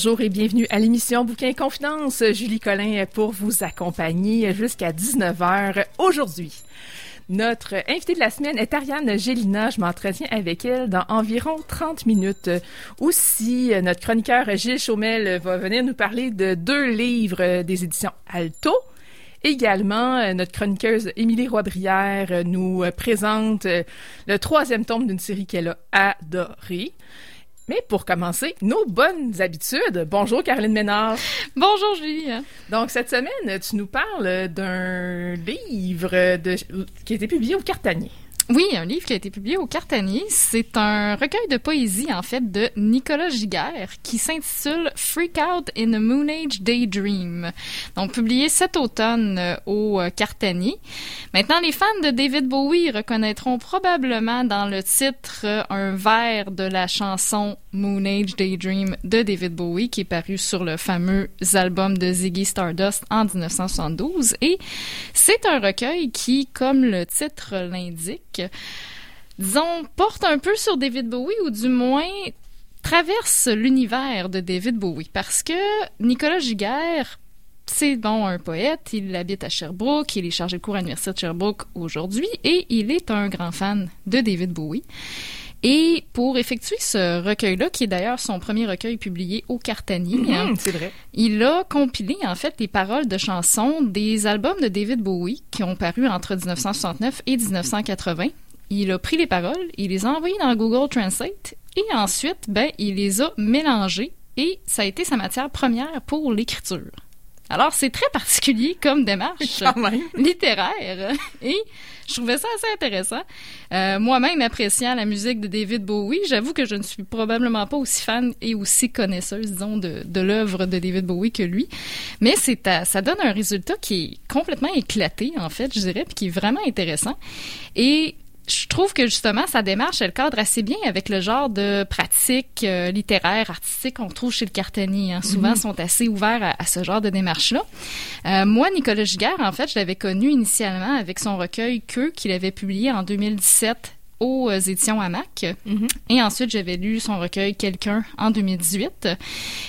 Bonjour et bienvenue à l'émission Bouquin Confidence. Julie Collin pour vous accompagner jusqu'à 19h aujourd'hui. Notre invitée de la semaine est Ariane Gélina. Je m'entretiens avec elle dans environ 30 minutes. Aussi, notre chroniqueur Gilles Chaumel va venir nous parler de deux livres des éditions Alto. Également, notre chroniqueuse Émilie Roy-Brière nous présente le troisième tome d'une série qu'elle a adorée. Mais pour commencer, nos bonnes habitudes. Bonjour Caroline Ménard. Bonjour Julie. Donc cette semaine, tu nous parles d'un livre de, qui a été publié au Cartanier. Oui, un livre qui a été publié au Cartanier. C'est un recueil de poésie, en fait, de Nicolas Giguère qui s'intitule Freak Out in a Moon Age Daydream. Donc, publié cet automne euh, au euh, Cartanier. Maintenant, les fans de David Bowie reconnaîtront probablement dans le titre euh, un vers de la chanson Moon Age Daydream de David Bowie qui est paru sur le fameux album de Ziggy Stardust en 1972. Et c'est un recueil qui, comme le titre l'indique, disons, porte un peu sur David Bowie ou du moins traverse l'univers de David Bowie parce que Nicolas Giguère c'est bon un poète, il habite à Sherbrooke, il est chargé de cours à l'Université de Sherbrooke aujourd'hui et il est un grand fan de David Bowie. Et pour effectuer ce recueil-là, qui est d'ailleurs son premier recueil publié au Cartanier, mmh, c'est vrai. il a compilé en fait les paroles de chansons des albums de David Bowie qui ont paru entre 1969 et 1980. Il a pris les paroles, il les a envoyées dans Google Translate et ensuite, ben, il les a mélangées et ça a été sa matière première pour l'écriture. Alors, c'est très particulier comme démarche littéraire. Et je trouvais ça assez intéressant. Euh, Moi-même, appréciant la musique de David Bowie, j'avoue que je ne suis probablement pas aussi fan et aussi connaisseuse, disons, de, de l'œuvre de David Bowie que lui. Mais c'est ça donne un résultat qui est complètement éclaté, en fait, je dirais, puis qui est vraiment intéressant. Et je trouve que justement sa démarche elle cadre assez bien avec le genre de pratique euh, littéraire artistique qu'on trouve chez le Cartanier. Hein. Souvent, Mhm. sont assez ouverts à, à ce genre de démarche-là. Euh, moi, Nicolas Giguère, en fait, je l'avais connu initialement avec son recueil Que qu'il avait publié en 2017 aux euh, éditions Hamac. Mhm. Et ensuite, j'avais lu son recueil Quelqu'un en 2018.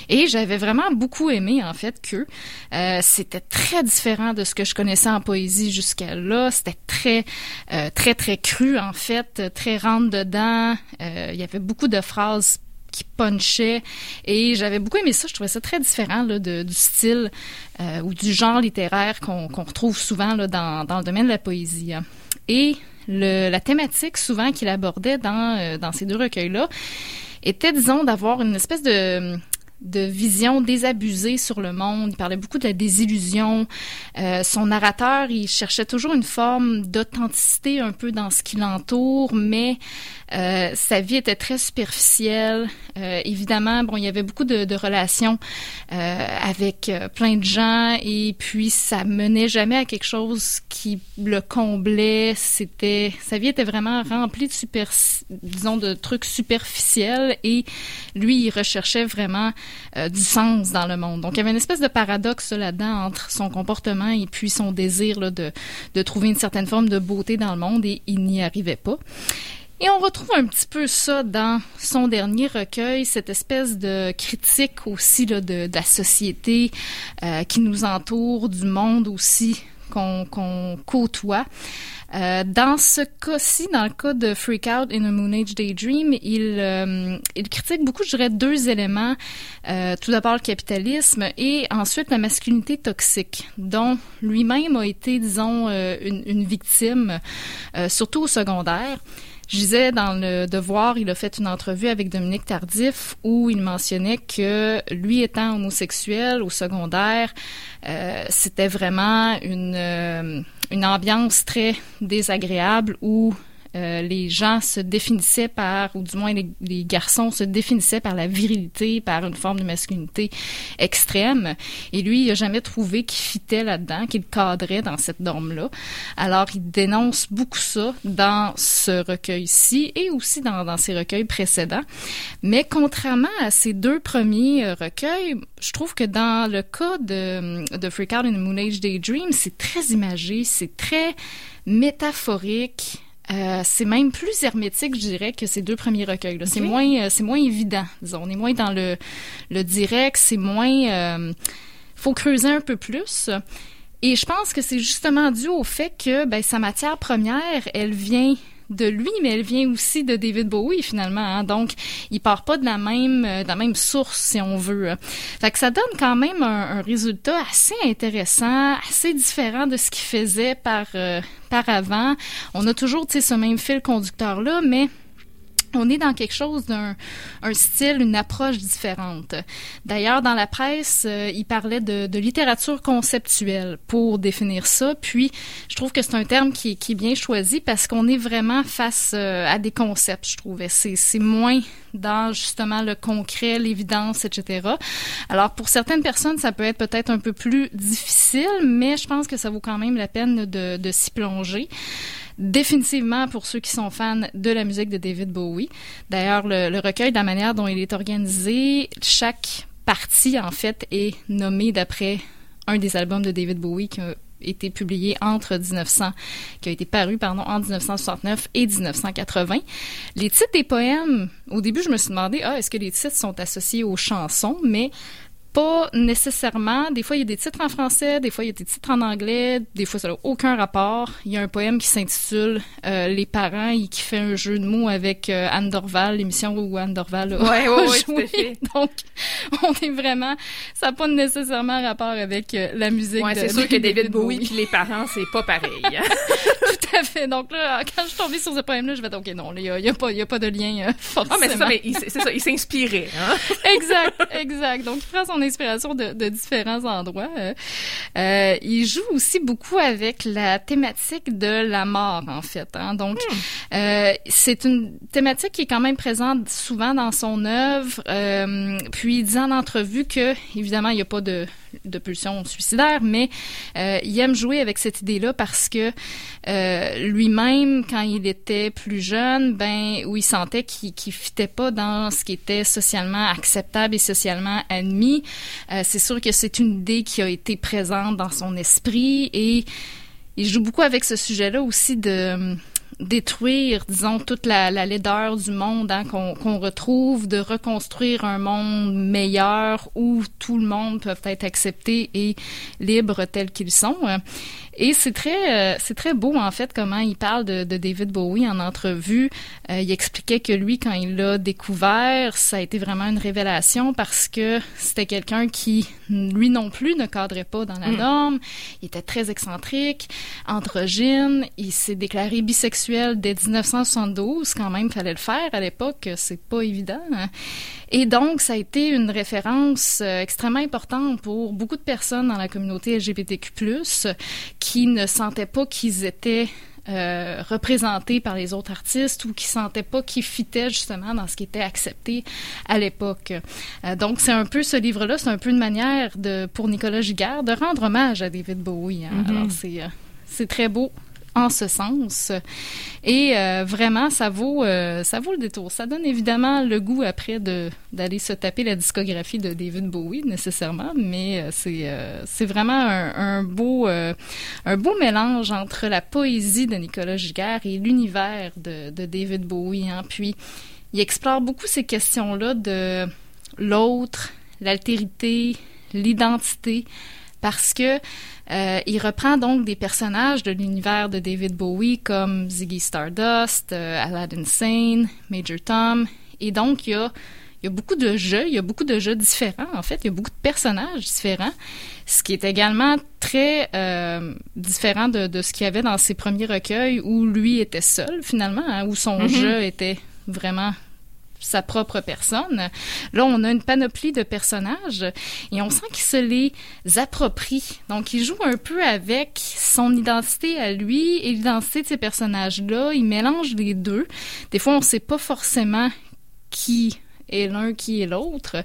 Et j'avais vraiment beaucoup aimé, en fait, que euh, c'était très différent de ce que je connaissais en poésie jusqu'à là. C'était très, euh, très, très cru, en fait, très rentre-dedans. Euh, il y avait beaucoup de phrases qui punchaient et j'avais beaucoup aimé ça. Je trouvais ça très différent là, de, du style euh, ou du genre littéraire qu'on retrouve souvent là, dans, dans le domaine de la poésie. Et le, la thématique souvent qu'il abordait dans, euh, dans ces deux recueils-là était, disons, d'avoir une espèce de de vision désabusée sur le monde. Il parlait beaucoup de la désillusion. Euh, son narrateur, il cherchait toujours une forme d'authenticité un peu dans ce qui l'entoure, mais euh, sa vie était très superficielle. Euh, évidemment, bon, il y avait beaucoup de, de relations euh, avec euh, plein de gens et puis ça menait jamais à quelque chose qui le comblait. C'était, sa vie était vraiment remplie de super, disons, de trucs superficiels et lui, il recherchait vraiment euh, du sens dans le monde. Donc, il y avait une espèce de paradoxe là-dedans entre son comportement et puis son désir de, de trouver une certaine forme de beauté dans le monde et il n'y arrivait pas. Et on retrouve un petit peu ça dans son dernier recueil, cette espèce de critique aussi de la société euh, qui nous entoure, du monde aussi qu'on côtoie. Euh, dans ce cas-ci, dans le cas de Freak Out in a Moon Age Daydream, il, euh, il critique beaucoup, je dirais, deux éléments. Euh, tout d'abord le capitalisme et ensuite la masculinité toxique, dont lui-même a été, disons, une, une, victime, surtout au secondaire. Je disais dans le Devoir, il a fait une entrevue avec Dominique Tardif où il mentionnait que lui étant homosexuel au secondaire, euh, c'était vraiment une, euh, une ambiance très désagréable où euh, les gens se définissaient par, ou du moins les, les, garçons se définissaient par la virilité, par une forme de masculinité extrême. Et lui, il a jamais trouvé qu'il fitait là-dedans, qu'il cadrait dans cette norme-là. Alors, il dénonce beaucoup ça dans ce recueil-ci et aussi dans, dans ses recueils précédents. Mais contrairement à ces deux premiers recueils, je trouve que dans le cas de, de Freak Out in the Moon Age Daydream, c'est très imagé, c'est très métaphorique. Euh, c'est même plus hermétique, je dirais, que ces deux premiers recueils. là C'est moins, euh, c'est moins évident. Disons, on est moins dans le, le direct, c'est moins. Euh, faut creuser un peu plus. Et je pense que c'est justement dû au fait que ben, sa matière première, elle vient de lui, mais elle vient aussi de David Bowie finalement. Hein. Donc, il part pas de la même euh, de la même source si on veut. Fait que ça donne quand même un, résultat assez intéressant, assez différent de ce qu'il faisait par euh, par avant. On a toujours ce même fil conducteur là, mais on est dans quelque chose d'un un style, une approche différente. D'ailleurs, dans la presse, euh, il parlait de, de, littérature conceptuelle pour définir ça. Puis, je trouve que c'est un terme qui, qui, est bien choisi parce qu'on est vraiment face euh, à des concepts, je trouvais. C'est, c'est moins dans justement le concret, l'évidence, etc. Alors, pour certaines personnes, ça peut être peut-être un peu plus difficile, mais je pense que ça vaut quand même la peine de, s'y plonger définitivement pour ceux qui sont fans de la musique de David Bowie. D'ailleurs, le, recueil, de la manière dont il est organisé, chaque partie, en fait, est nommée d'après un des albums de David Bowie qui été publié entre 1900, qui a été paru, pardon, en 1969 et 1980. Les titres des poèmes, au début, je me suis demandé, ah, est-ce que les titres sont associés aux chansons? Mais pas nécessairement. Des fois, il y a des titres en français, des fois, il y a des titres en anglais, des fois, ça n'a aucun rapport. Il y a un poème qui s'intitule euh, Les parents et qui fait un jeu de mots avec euh, Anne Dorval, l'émission où Anne Dorval a, ouais, ouais, joué. Donc, on est vraiment... Ça n'a pas nécessairement rapport avec euh, la musique ouais, c'est sûr que David Bowie puis les parents, c'est pas pareil. Tout à fait. Donc là, quand je suis tombée sur ce poème-là, je vais dire, OK, non, il n'y a, y a, pas, y a pas de lien forcément. Ah, mais c'est ça, mais c'est ça, il s'inspirait. Hein? exact, exact. Donc, il prend son inspiration de, de différents endroits. Euh, euh, il joue aussi beaucoup avec la thématique de la mort, en fait. Hein. Donc, hmm. euh, c'est une thématique qui est quand même présente souvent dans son œuvre. Euh, puis, il dit en entrevue que, évidemment, il n'y a pas de, de pulsion suicidaire, mais euh, il aime jouer avec cette idée-là parce que euh, lui-même, quand il était plus jeune, ben où il sentait qu'il ne fitait pas dans ce qui était socialement acceptable et socialement admis, euh, c'est sûr que c'est une idée qui a été présente dans son esprit et il joue beaucoup avec ce sujet-là aussi de détruire, disons, toute la, la laideur du monde hein, qu'on retrouve, de reconstruire un monde meilleur où tout le monde peut être accepté et libre tel qu'ils sont. Et c'est très, euh, c'est très beau en fait comment il parle de, de David Bowie en entrevue. Euh, il expliquait que lui, quand il l'a découvert, ça a été vraiment une révélation parce que c'était quelqu'un qui, lui non plus, ne cadrait pas dans la mm. norme. Il était très excentrique, androgyne. Il s'est déclaré bisexuel dès 1972. Quand même, fallait le faire à l'époque. C'est pas évident. Hein. Et donc, ça a été une référence euh, extrêmement importante pour beaucoup de personnes dans la communauté LGBTQ+, qui ne sentaient pas qu'ils étaient euh, représentés par les autres artistes ou qui sentaient pas qu'ils fitaient justement dans ce qui était accepté à l'époque. Euh, donc c'est un peu ce livre-là, c'est un peu une manière de pour Nicolas Giguère de rendre hommage à David Bowie. Hein. Mm-hmm. Alors c'est euh, c'est très beau en ce sens. Et euh, vraiment, ça vaut, euh, ça vaut le détour. Ça donne évidemment le goût après d'aller se taper la discographie de David Bowie nécessairement, mais euh, c'est vraiment un, beau un beau mélange entre la poésie de Nicolas Giguère et l'univers de, de David Bowie. Hein. Puis il explore beaucoup ces questions-là de l'autre, l'altérité, l'identité, parce que Euh, il reprend donc des personnages de l'univers de David Bowie comme Ziggy Stardust, euh, Aladdin Sane, Major Tom. Et donc, il y a, il y a beaucoup de jeux, il y a beaucoup de jeux différents, en fait. Il y a beaucoup de personnages différents, ce qui est également très euh, différent de, de ce qu'il y avait dans ses premiers recueils où lui était seul, finalement, hein, où son Mhm. jeu était vraiment sa propre personne. Là, on a une panoplie de personnages et on sent qu'il se les approprie. Donc, il joue un peu avec son identité à lui et l'identité de ces personnages-là. Il mélange les deux. Des fois, on ne sait pas forcément qui est l'un, qui est l'autre,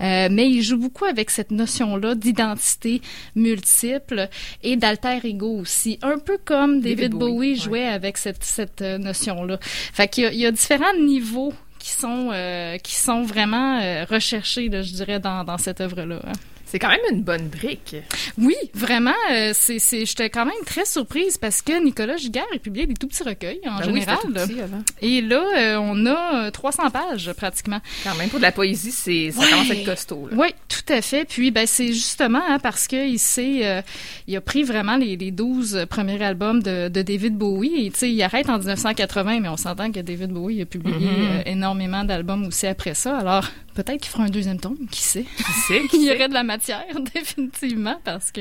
Euh, mais il joue beaucoup avec cette notion-là d'identité multiple et d'alter ego aussi, un peu comme David, David Bowie, Bowie, ouais. jouait avec cette, cette euh, notion-là. Fait qu'il y y a différents niveaux qui sont euh, qui sont vraiment euh, recherchés, là, je dirais, dans, dans cette œuvre-là. hein. C'est quand même une bonne brique. Oui, vraiment, euh, c'est, c'est, j'étais quand même très surprise parce que Nicolas Giguère a publié des tout petits recueils en Ben général. tout petit avant. Et là, euh, on a euh, 300 pages pratiquement. Quand même, pour de la poésie, c'est, ça Ouais. commence à être costaud. Là. Oui, tout à fait. Puis ben c'est justement hein, parce que il s'est, euh, il a pris vraiment les, les 12 premiers albums de, de David Bowie. Et tu sais, il arrête en 1980, mais on s'entend que David Bowie a publié Mhm. euh, énormément d'albums aussi après ça. Alors peut-être qu'il fera un deuxième tome, qui sait? Qui sait, qui Il y aurait de la matière, définitivement, parce que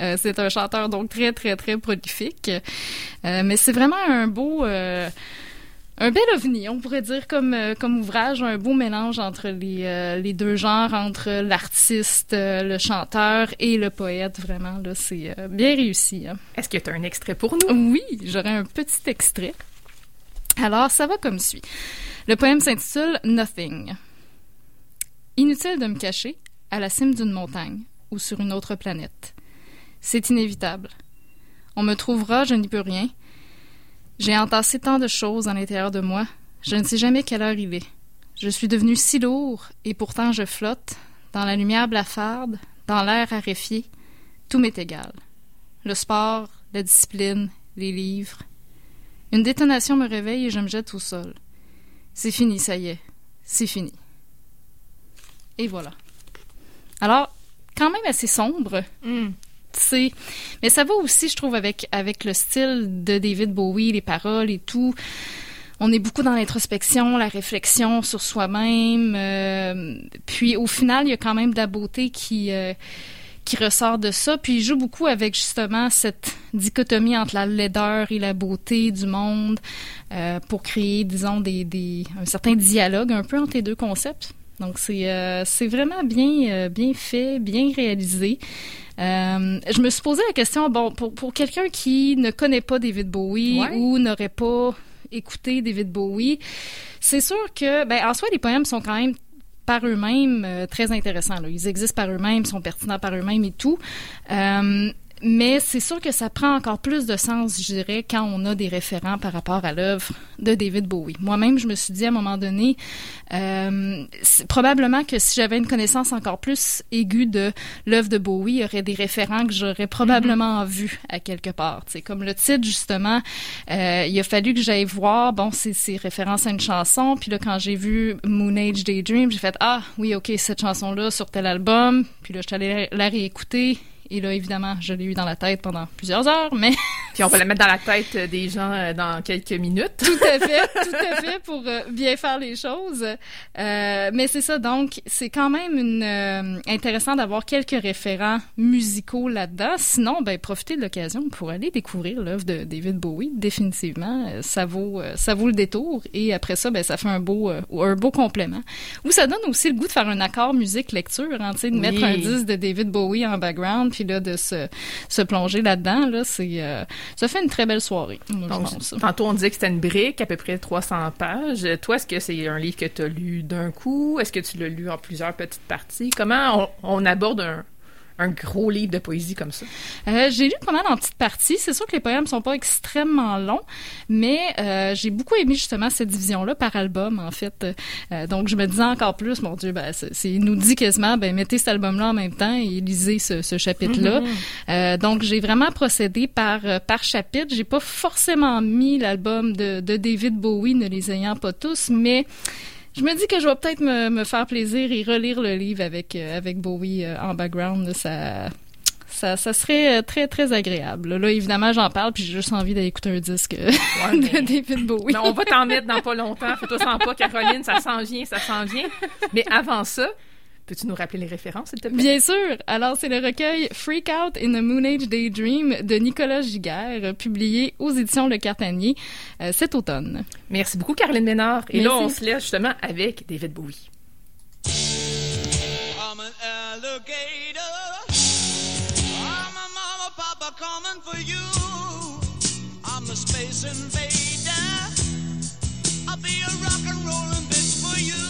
euh, c'est un chanteur donc très, très, très prolifique. Euh, mais c'est vraiment un beau... euh, un bel ovni, on pourrait dire, comme, comme ouvrage, un beau mélange entre les, les deux genres, entre l'artiste, le chanteur et le poète, vraiment. Là, c'est bien réussi. hein. Est-ce que tu as un extrait pour nous? Oui, j'aurais un petit extrait. Alors, ça va comme suit. Le poème s'intitule Nothing. Inutile de me cacher à la cime d'une montagne ou sur une autre planète. C'est inévitable. On me trouvera, je n'y peux rien. J'ai entassé tant de choses à l'intérieur de moi, je ne sais jamais quelle heure il est. Je suis devenu si lourd, et pourtant je flotte, dans la lumière blafarde, dans l'air raréfié. Tout m'est égal. Le sport, la discipline, les livres. Une détonation me réveille et je me jette au sol. C'est fini, ça y est. C'est fini. Et voilà. Alors, quand même assez sombre, c'est mais ça va aussi je trouve avec avec le style de David Bowie les paroles et tout. On est beaucoup dans l'introspection la réflexion sur soi-même euh, puis au final il y a quand même de la beauté qui euh, qui ressort de ça. Puis il joue beaucoup avec justement cette dichotomie entre la laideur et la beauté du monde euh, pour créer disons des, des un certain dialogue un peu entre les deux concepts donc c'est euh, c'est vraiment bien euh, bien fait bien réalisé euh, je me suis posé la question, bon, pour, pour quelqu'un qui ne connaît pas David Bowie Ouais. ou n'aurait pas écouté David Bowie, c'est sûr que, ben, en soi, les poèmes sont quand même par eux-mêmes euh, très intéressants. Là. Ils existent par eux-mêmes, sont pertinents par eux-mêmes et tout. Euh, mais c'est sûr que ça prend encore plus de sens, je dirais, quand on a des référents par rapport à l'œuvre de David Bowie. Moi-même, je me suis dit à un moment donné, euh, probablement que si j'avais une connaissance encore plus aiguë de l'œuvre de Bowie, il y aurait des référents que j'aurais probablement vus à quelque part. C'est comme le titre justement, euh, il a fallu que j'aille voir. Bon, c'est référence à une chanson. Puis là, quand j'ai vu Moon Age Daydream, j'ai fait ah oui, ok, cette chanson-là sur tel album. Puis là, je suis allée la réécouter. Et là, évidemment, je l'ai eu dans la tête pendant plusieurs heures, mais Puis on va la mettre dans la tête des gens euh, dans quelques minutes. tout à fait, tout à fait pour euh, bien faire les choses. Euh, mais c'est ça, donc c'est quand même une, euh, intéressant d'avoir quelques référents musicaux là-dedans. Sinon, ben profitez de l'occasion pour aller découvrir l'œuvre de David Bowie. Définitivement, euh, ça vaut ça vaut le détour. Et après ça, ben ça fait un beau un beau complément. Ou ça donne aussi le goût de faire un accord musique lecture, hein, tu sais, de Oui. mettre un disque de David Bowie en background, puis là de se se plonger là-dedans. Là, c'est euh, ça fait une très belle soirée. Moi, je Donc, pense. tantôt, on disait que c'était une brique, à peu près 300 pages. Toi, est-ce que c'est un livre que tu as lu d'un coup? Est-ce que tu l'as lu en plusieurs petites parties? Comment on, on aborde un, un gros livre de poésie comme ça? Euh, j'ai lu pas mal en petites parties. C'est sûr que les poèmes sont pas extrêmement longs, mais euh, j'ai beaucoup aimé justement cette division-là par album, en fait. Euh, donc, je me disais encore plus, mon Dieu, ben, c'est, il nous dit quasiment, ben, mettez cet album-là en même temps et lisez ce, ce chapitre-là. Euh, donc, j'ai vraiment procédé par, par chapitre. J'ai pas forcément mis l'album de, de David Bowie, ne les ayant pas tous, mais je me dis que je vais peut-être me, me faire plaisir et relire le livre avec, euh, avec Bowie euh, en background. Ça, Ça, ça serait très, très agréable. Là, évidemment, j'en parle, puis j'ai juste envie d'écouter un disque de David Bowie. on va t'en mettre dans pas longtemps. Fais-toi sans pas, Caroline, ça s'en vient, ça s'en vient. Mais avant ça, Peux-tu nous rappeler les références, s'il te plaît? Bien sûr. Alors, c'est le recueil Freak Out in a Moon Age Daydream de Nicolas Giguère, publié aux éditions Le Cartanier euh, cet automne. Merci beaucoup, Caroline Ménard. Et là, on se laisse justement avec David Bowie. I'm an alligator. I'm a mama, papa coming for you. I'm the space invader. I'll be a rock and rollin' bitch for you.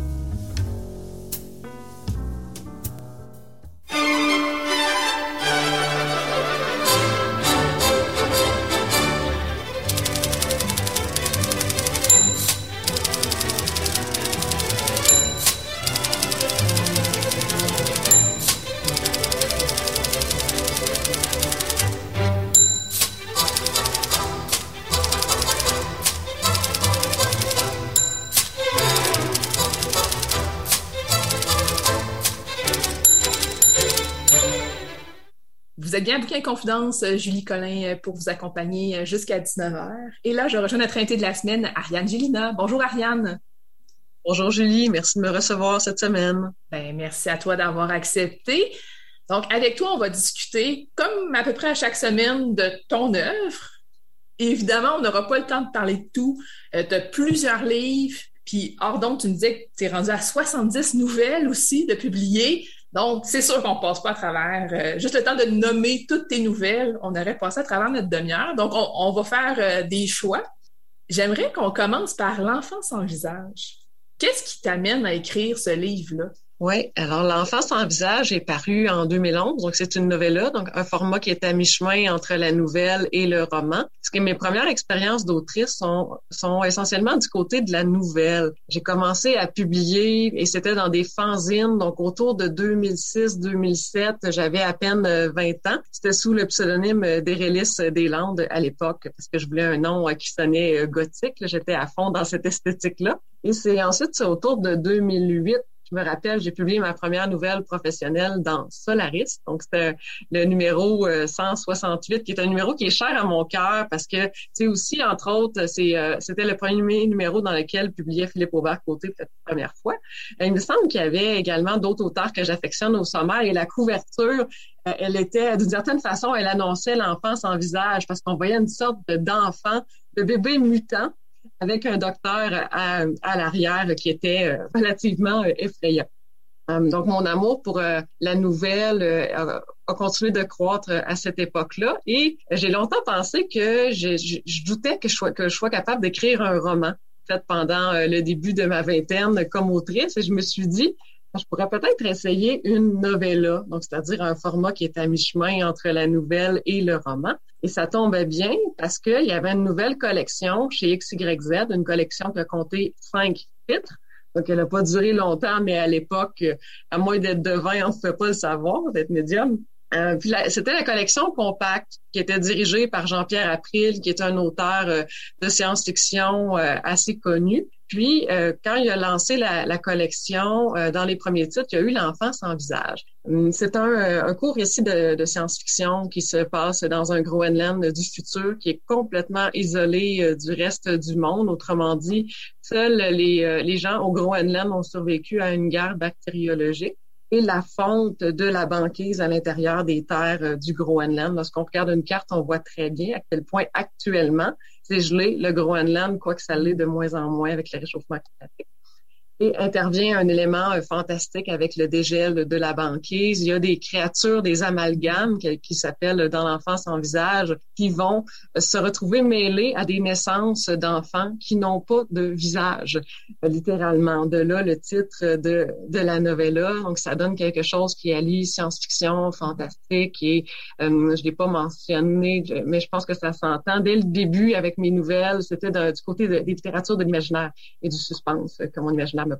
Bouquin Confidence, euh, Julie Collin, euh, pour vous accompagner euh, jusqu'à 19h. Et là, je rejoins notre invitée de la semaine, Ariane Gélina. Bonjour, Ariane. Bonjour, Julie. Merci de me recevoir cette semaine. Ben, merci à toi d'avoir accepté. Donc, avec toi, on va discuter, comme à peu près à chaque semaine, de ton œuvre. évidemment, on n'aura pas le temps de parler de tout. tu as plusieurs livres. Puis, hors donc, tu me disais que tu es rendu à 70 nouvelles aussi de publier. Donc, c'est sûr qu'on passe pas à travers euh, juste le temps de nommer toutes tes nouvelles. On aurait passé à travers notre demi-heure. Donc, on, va faire euh, des choix. J'aimerais qu'on commence par l'enfant sans visage. Qu'est-ce qui t'amène à écrire ce livre-là? Oui, alors L'enfant sans visage est paru en 2011, donc c'est une novella, donc un format qui est à mi-chemin entre la nouvelle et le roman. Parce que mes premières expériences d'autrice sont, sont essentiellement du côté de la nouvelle. J'ai commencé à publier et c'était dans des fanzines, donc autour de 2006-2007, j'avais à peine 20 ans. C'était sous le pseudonyme d'Erélis Deslandes à l'époque, parce que je voulais un nom qui sonnait gothique. J'étais à fond dans cette esthétique-là. Et c'est ensuite, autour de 2008 je me rappelle, j'ai publié ma première nouvelle professionnelle dans Solaris. Donc, c'était le numéro 168, euh, qui est un numéro qui est cher à mon cœur parce que, tu sais, aussi, entre autres, c'est, euh, c'était le premier numéro dans lequel publiait Philippe Aubert-Côté pour la première fois. Euh, il me semble qu'il y avait également d'autres auteurs que j'affectionne au sommaire et la couverture, elle était, d'une certaine façon, elle annonçait l'enfance en visage parce qu'on voyait une sorte d'enfant, de bébé mutant avec un docteur à, l'arrière qui était euh, relativement euh, effrayant. Euh, donc, mon amour pour la nouvelle a continué de croître à cette époque-là et j'ai longtemps pensé que je, doutais que je, sois, que je sois capable d'écrire un roman fait pendant le début de ma vingtaine comme autrice je me suis dit, je pourrais peut-être essayer une novella, donc c'est-à-dire un format qui est à mi-chemin entre la nouvelle et le roman. Et ça tombait bien parce qu'il y avait une nouvelle collection chez XYZ, une collection qui a compté cinq titres. Donc, elle n'a pas duré longtemps, mais à l'époque, à moins d'être devin, on ne pouvait pas le savoir, d'être médium. Euh, c'était la collection Compact qui était dirigée par Jean-Pierre April, qui est un auteur euh, de science-fiction euh, assez connu. Puis, quand il a lancé la, collection, dans les premiers titres, il y a eu L'enfant sans visage. Hum, c'est un, court récit de, science-fiction qui se passe dans un Groenland du futur qui est complètement isolé du reste du monde. Autrement dit, seuls les gens au Groenland ont survécu à une guerre bactériologique. Et la fonte de la banquise à l'intérieur des terres du Groenland. Lorsqu'on regarde une carte, on voit très bien à quel point actuellement c'est gelé le Groenland, quoique ça l'est de moins en moins avec le réchauffement climatique et intervient un élément euh, fantastique avec le dégel de la banquise. Il y a des créatures, des amalgames qui, s'appellent dans l'enfance en visage, qui vont euh, se retrouver mêlés à des naissances d'enfants qui n'ont pas de visage, euh, littéralement. De là le titre de, de la novella. Donc ça donne quelque chose qui allie science-fiction, fantastique et euh, je l'ai pas mentionné, mais je pense que ça s'entend. Dès le début avec mes nouvelles, c'était du côté des littératures de l'imaginaire et du suspense que mon imaginaire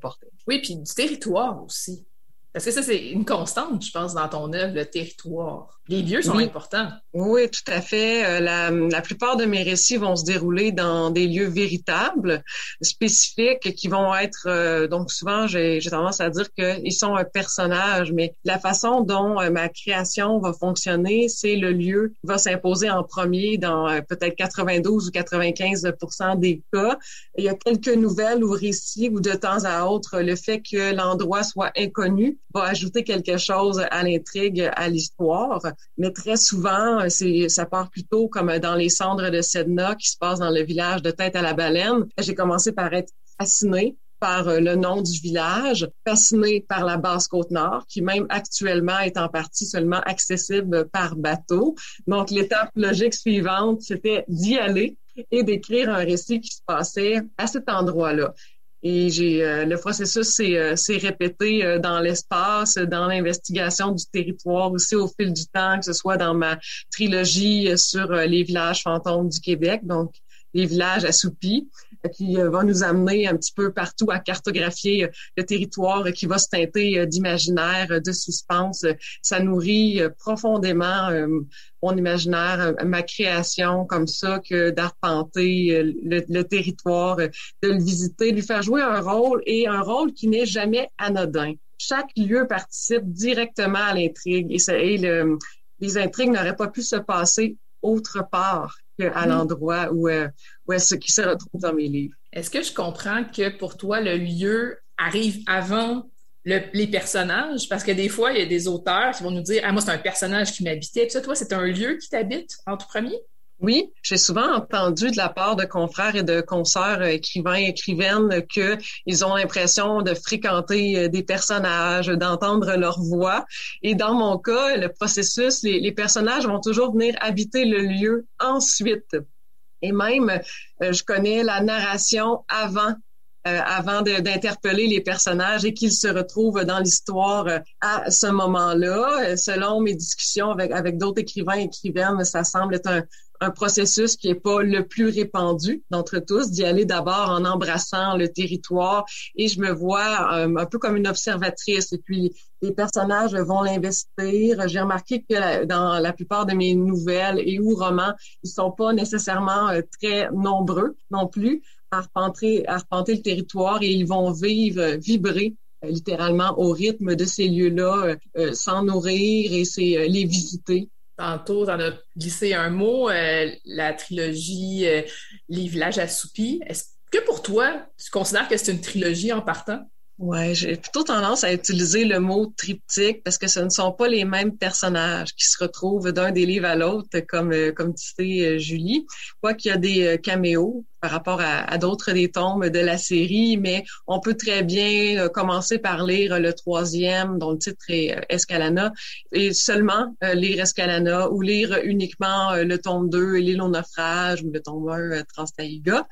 Oui, puis du territoire aussi. Parce que ça, c'est une constante, je pense, dans ton œuvre, le territoire. Les lieux sont importants. Oui, tout à fait. Euh, la, la, plupart de mes récits vont se dérouler dans des lieux véritables, spécifiques, qui vont être... Euh, donc souvent, j'ai tendance à dire qu'ils sont un personnage, mais la façon dont euh, ma création va fonctionner, c'est le lieu qui va s'imposer en premier dans peut-être 92 ou 95% des cas. Il y a quelques nouvelles ou récits où de temps à autre, le fait que l'endroit soit inconnu va ajouter quelque chose à l'intrigue, à l'histoire. Mais très souvent, ça part plutôt comme dans les cendres de Sedna qui se passe dans le village de Tête à la Baleine. J'ai commencé par être fascinée par euh, le nom du village, fascinée par la basse côte nord, qui même actuellement est en partie seulement accessible par bateau. Donc, l'étape logique suivante, c'était d'y aller et d'écrire un récit qui se passait à cet endroit-là. Et j'ai euh, le processus s'est euh, répété euh, dans l'espace, dans l'investigation du territoire aussi au fil du temps, que ce soit dans ma trilogie sur les villages fantômes du Québec, donc les villages assoupis, qui va nous amener un petit peu partout à cartographier le territoire qui va se teinter d'imaginaire, de suspense. Ça nourrit profondément mon imaginaire, ma création comme ça, que d'arpenter euh, le, territoire, euh, de le visiter, de lui faire jouer un rôle et un rôle qui n'est jamais anodin. Chaque lieu participe directement à l'intrigue et, et le, les intrigues n'auraient pas pu se passer autre part qu'à l'endroit où, euh, où ce qui se retrouve dans mes livres. Est-ce que je comprends que pour toi, le lieu arrive avant les personnages, parce que des fois, il y a des auteurs qui vont nous dire Ah, moi, c'est un personnage qui m'habitait. Puis ça, toi, c'est un lieu qui t'habite en tout premier? Oui, j'ai souvent entendu de la part de confrères et de consoeurs écrivains et écrivaines qu'ils ont l'impression de fréquenter euh, des personnages, d'entendre leur voix. Et dans mon cas, le processus, les, personnages vont toujours venir habiter le lieu ensuite. Et même, euh, je connais la narration avant euh, avant d'interpeller les personnages et qu'ils se retrouvent dans l'histoire euh, à ce moment-là. Euh, selon mes discussions avec, avec d'autres écrivains et écrivaines, ça semble être un, un processus qui est pas le plus répandu d'entre tous, d'y aller d'abord en embrassant le territoire et je me vois un peu comme une observatrice et puis les personnages vont l'investir. J'ai remarqué que dans la plupart de mes nouvelles et ou romans, ils sont pas nécessairement très nombreux non plus arpenter, arpenter le territoire et ils vont vivre, vibrer euh, littéralement au rythme de ces lieux-là, euh, euh, sans nourrir et c'est les visiter. Tantôt, tu en as glissé un mot, la trilogie Les villages assoupis. Est-ce que pour toi, tu considères que c'est une trilogie en partant? Ouais, j'ai plutôt tendance à utiliser le mot triptyque parce que ce ne sont pas les mêmes personnages qui se retrouvent d'un des livres à l'autre, comme euh, comme tu sais, euh, Julie. Quoi qu'il y a des euh, caméos par rapport à, d'autres des tomes de la série, mais on peut très bien commencer par lire le troisième, dont le titre est Escalana, et seulement lire Escalana ou lire uniquement le tome 2, L'île au naufrage ou le tome 1, Transtaïga.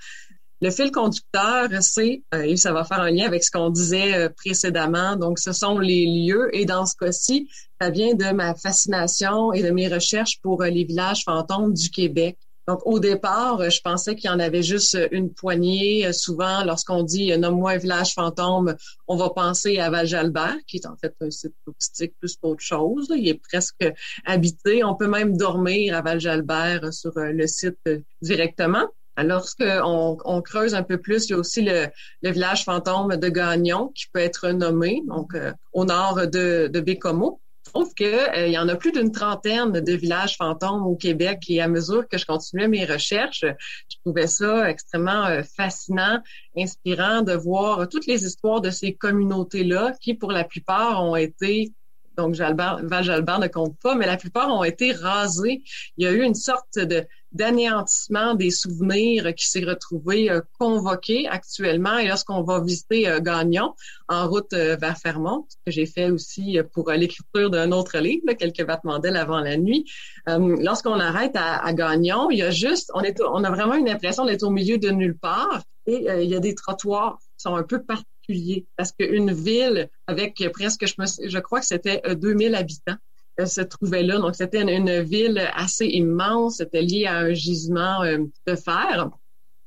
Le fil conducteur, c'est, euh, et ça va faire un lien avec ce qu'on disait euh, précédemment, donc ce sont les lieux, et dans ce cas-ci, ça vient de ma fascination et de mes recherches pour euh, les villages fantômes du Québec. Donc, au départ, je pensais qu'il y en avait juste une poignée. Souvent, lorsqu'on dit nomme-moi un village fantôme, on va penser à Val-Jalbert, qui est en fait un site touristique plus qu'autre chose. Il est presque habité. On peut même dormir à Val-Jalbert sur le site directement. Lorsqu'on on creuse un peu plus, il y a aussi le, village fantôme de Gagnon qui peut être nommé, donc euh, au nord de, de Bécomo. Sauf que euh, il y en a plus d'une trentaine de villages fantômes au Québec et à mesure que je continuais mes recherches, je trouvais ça extrêmement euh, fascinant, inspirant de voir toutes les histoires de ces communautés-là qui, pour la plupart, ont été donc Val-Jalbert ne compte pas, mais la plupart ont été rasés. Il y a eu une sorte de d'anéantissement des souvenirs qui s'est retrouvé euh, convoqué actuellement. Et lorsqu'on va visiter euh, Gagnon en route euh, vers Fermont, ce que j'ai fait aussi pour l'écriture d'un autre livre, quelques battements d'ailes avant la nuit, lorsqu'on arrête à, Gagnon, il y a juste, on est, on a vraiment une impression d'être au milieu de nulle part et il y a des trottoirs qui sont un peu partout parce qu'une ville avec presque, je, je crois que c'était 2000 euh, habitants euh, se trouvait là. Donc, c'était une, ville assez immense. C'était lié à un gisement euh, de fer.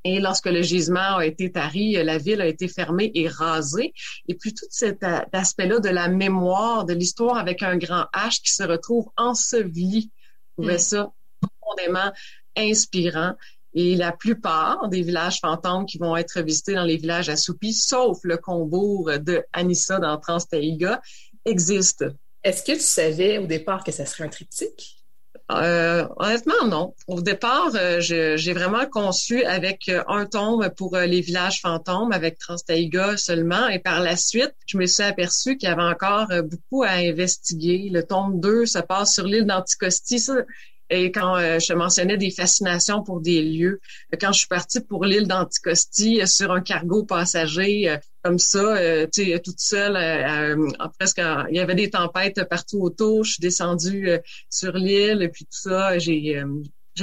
Et lorsque le gisement a été tari, la ville a été fermée et rasée. Et puis tout cet aspect-là de la mémoire, de l'histoire avec un grand H qui se retrouve enseveli, je trouvais mm. ça profondément inspirant. Et la plupart des villages fantômes qui vont être visités dans les villages assoupis, sauf le Combourg de Anissa dans Transtaïga, existent. Est-ce que tu savais au départ que ça serait un triptyque? Euh, honnêtement, non. Au départ, euh, j'ai vraiment conçu avec euh, un tome pour les villages fantômes, avec Transtaïga seulement. Et par la suite, je me suis aperçue qu'il y avait encore beaucoup à investiguer. Le tome 2 se passe sur l'île d'Anticosti. Et quand euh, je mentionnais des fascinations pour des lieux, quand je suis partie pour l'île d'Anticosti euh, sur un cargo passager euh, comme ça, tu sais, toute seule, presque, il y avait des tempêtes partout autour. Je suis descendue sur l'île et puis tout ça, j'ai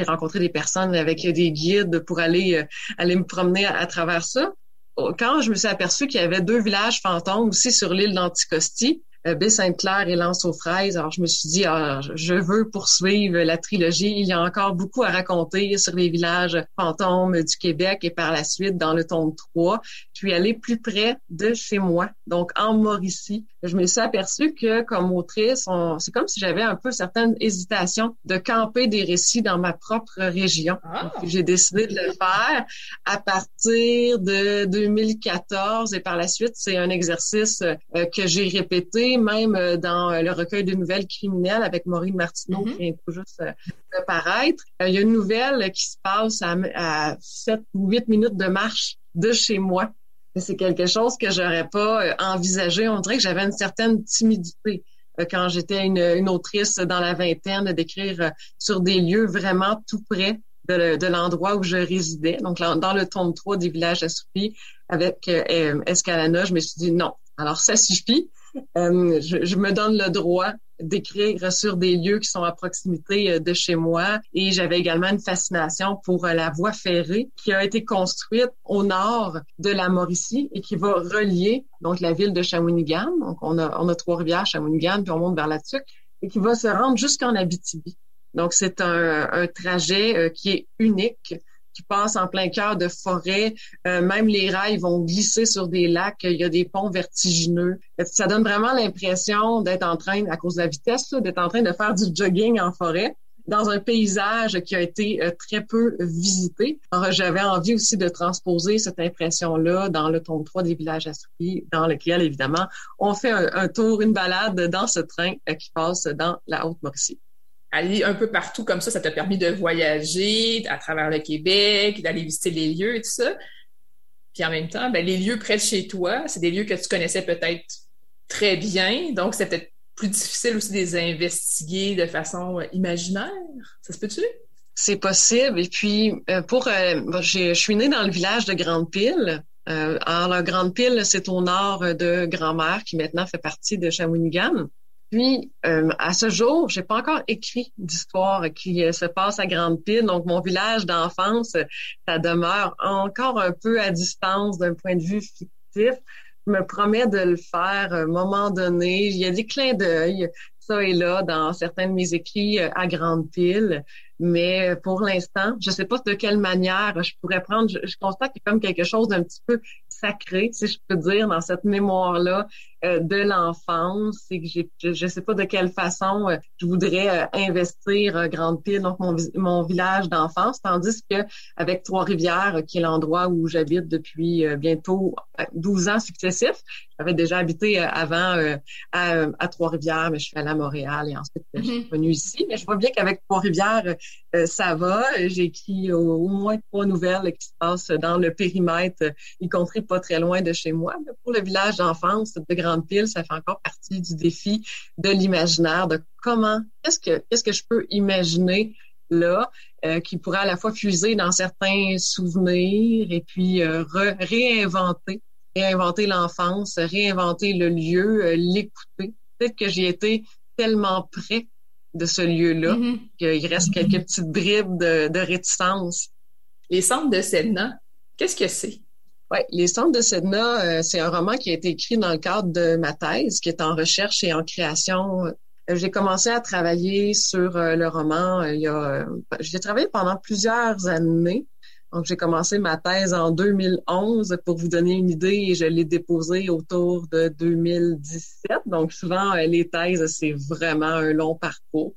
rencontré des personnes avec des guides pour aller aller me promener à, travers ça. Quand je me suis aperçue qu'il y avait deux villages fantômes aussi sur l'île d'Anticosti, euh, Baie-Sainte-Claire et Lance aux fraises. Alors, je me suis dit, ah, je veux poursuivre la trilogie. Il y a encore beaucoup à raconter sur les villages fantômes du Québec et par la suite dans le tome 3. Je suis allée plus près de chez moi, donc en Mauricie. Je me suis aperçue que, comme autrice, c'est comme si j'avais un peu certaines hésitations de camper des récits dans ma propre région. Ah. J'ai décidé de le faire à partir de 2014 et par la suite, c'est un exercice euh, que j'ai répété même euh, dans euh, le recueil de nouvelles criminelles avec Maureen Martineau mm-hmm. qui vient tout juste de paraître. Il y a une nouvelle qui se passe à, à 7 ou 8 minutes de marche de chez moi. C'est quelque chose que j'aurais pas envisagé. On dirait que j'avais une certaine timidité quand j'étais une, autrice dans la vingtaine d'écrire sur des lieux vraiment tout près de, l'endroit où je résidais. Donc, dans le tome 3 des villages assoupis avec Escalana, je me suis dit non. Alors, ça suffit. Euh, je, me donne le droit d'écrire sur des lieux qui sont à proximité euh, de chez moi. Et j'avais également une fascination pour euh, la voie ferrée qui a été construite au nord de la Mauricie et qui va relier donc la ville de Shawinigan. Donc on a, on a Trois-Rivières, Shawinigan, puis on monte vers la Tuque et qui va se rendre jusqu'en Abitibi. Donc c'est un, un trajet qui est unique qui passe en plein cœur de forêt. Euh, même les rails vont glisser sur des lacs. Il y a des ponts vertigineux. Ça donne vraiment l'impression d'être en train, à cause de la vitesse, d'être en train de faire du jogging en forêt dans un paysage qui a été euh, très peu visité. J'avais envie aussi de transposer cette impression-là dans le tome 3 des villages assouvis, dans lequel, évidemment, on fait un, un tour, une balade dans ce train euh, qui passe dans la Haute-Mauricie aller un peu partout comme ça, ça t'a permis de voyager à travers le Québec, d'aller visiter les lieux et tout ça. Puis en même temps, ben, les lieux près de chez toi, c'est des lieux que tu connaissais peut-être très bien, donc c'est peut-être plus difficile aussi de les investiguer de façon euh, imaginaire. Ça se peut-tu? C'est possible. Et puis, euh, pour, euh, je suis née dans le village de Grande-Pile. alors, Grande-Pile, c'est au nord de Grand-Mère, qui maintenant fait partie de Shawinigan. Puis, euh, à ce jour, j'ai pas encore écrit d'histoire qui euh, se passe à Grande Pile. Donc, mon village d'enfance, ça demeure encore un peu à distance d'un point de vue fictif. Je me promets de le faire à un moment donné. Il y a des clins d'œil, ça et là, dans certains de mes écrits euh, à Grande Pile. Mais pour l'instant, je sais pas de quelle manière je pourrais prendre. Je, constate qu'il y a comme quelque chose d'un petit peu sacré, si je peux dire, dans cette mémoire-là euh, de l'enfance. C'est que j'ai, je ne sais pas de quelle façon euh, je voudrais euh, investir Grande Pile, donc mon, mon village d'enfance, tandis que avec Trois-Rivières, qui est l'endroit où j'habite depuis bientôt 12 ans successifs, j'avais déjà habité avant à, à Trois-Rivières, mais je suis allée à Montréal et ensuite je suis mm-hmm. venue ici. Mais je vois bien qu'avec Trois-Rivières, ça va. J'ai écrit au, au, moins trois nouvelles qui se passent dans le périmètre, y compris pas très loin de chez moi. Mais pour le village d'enfance de Grande pile, ça fait encore partie du défi de l'imaginaire, de comment, qu'est-ce que, qu'est-ce que je peux imaginer là, euh, qui pourrait à la fois fuser dans certains souvenirs et puis euh, réinventer, réinventer l'enfance, réinventer le lieu, euh, l'écouter. Peut-être que j'ai été tellement près de ce lieu-là mm-hmm. qu'il reste quelques petites bribes de, de réticence. Les centres de Sedna, qu'est-ce que c'est? Oui, Les Centres de Sedna, euh, c'est un roman qui a été écrit dans le cadre de ma thèse, qui est en recherche et en création. Euh, j'ai commencé à travailler sur euh, le roman il y a... J'ai travaillé pendant plusieurs années. Donc, j'ai commencé ma thèse en 2011 pour vous donner une idée et je l'ai déposée autour de 2017. Donc, souvent, les thèses, c'est vraiment un long parcours.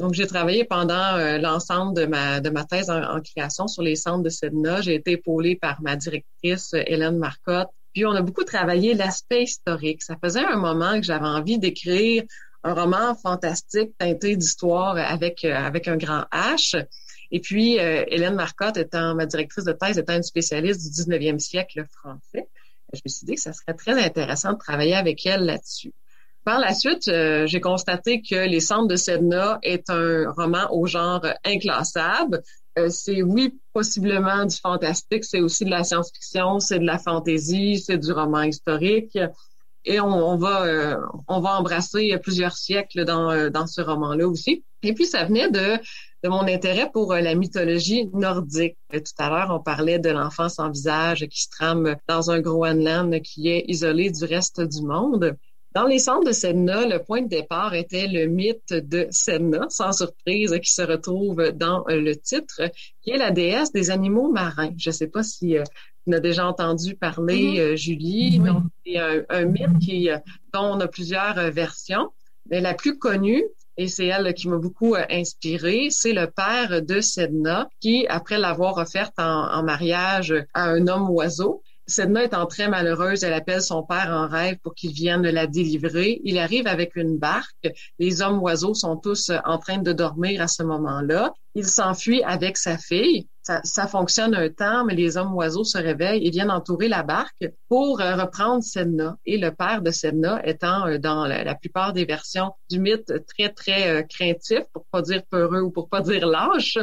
Donc, j'ai travaillé pendant euh, l'ensemble de ma, de ma thèse en, création sur les centres de Sedna. J'ai été épaulée par ma directrice, Hélène Marcotte. Puis, on a beaucoup travaillé l'aspect historique. Ça faisait un moment que j'avais envie d'écrire un roman fantastique teinté d'histoire avec, euh, avec un grand H. Et puis, euh, Hélène Marcotte, étant ma directrice de thèse, étant une spécialiste du 19e siècle français, je me suis dit que ça serait très intéressant de travailler avec elle là-dessus. Par la suite, euh, j'ai constaté que Les Centres de Sedna est un roman au genre inclassable. Euh, c'est oui, possiblement du fantastique, c'est aussi de la science-fiction, c'est de la fantaisie, c'est du roman historique. Et on, va euh, on va embrasser plusieurs siècles dans, dans ce roman-là aussi. Et puis ça venait de de mon intérêt pour la mythologie nordique. Tout à l'heure, on parlait de l'enfant sans visage qui se trame dans un Groenland qui est isolé du reste du monde. Dans les centres de Sedna, le point de départ était le mythe de Sedna, sans surprise, qui se retrouve dans euh, le titre, qui est la déesse des animaux marins. Je ne sais pas si euh, tu as déjà entendu parler, mm-hmm. euh, Julie. C'est un, mythe qui, dont on a plusieurs versions, mais la plus connue, et c'est elle qui m'a beaucoup inspirée, c'est le père de Sedna, qui, après l'avoir offerte en mariage à un homme oiseau, Sedna étant très malheureuse, elle appelle son père en rêve pour qu'il vienne la délivrer. Il arrive avec une barque. Les hommes oiseaux sont tous en train de dormir à ce moment-là. Il s'enfuit avec sa fille. Ça, fonctionne un temps, mais les hommes oiseaux se réveillent et viennent entourer la barque pour euh, reprendre Sedna. Et le père de Sedna étant euh, dans la, plupart des versions du mythe très, très euh, craintif, pour pas dire peureux ou pour pas dire lâche,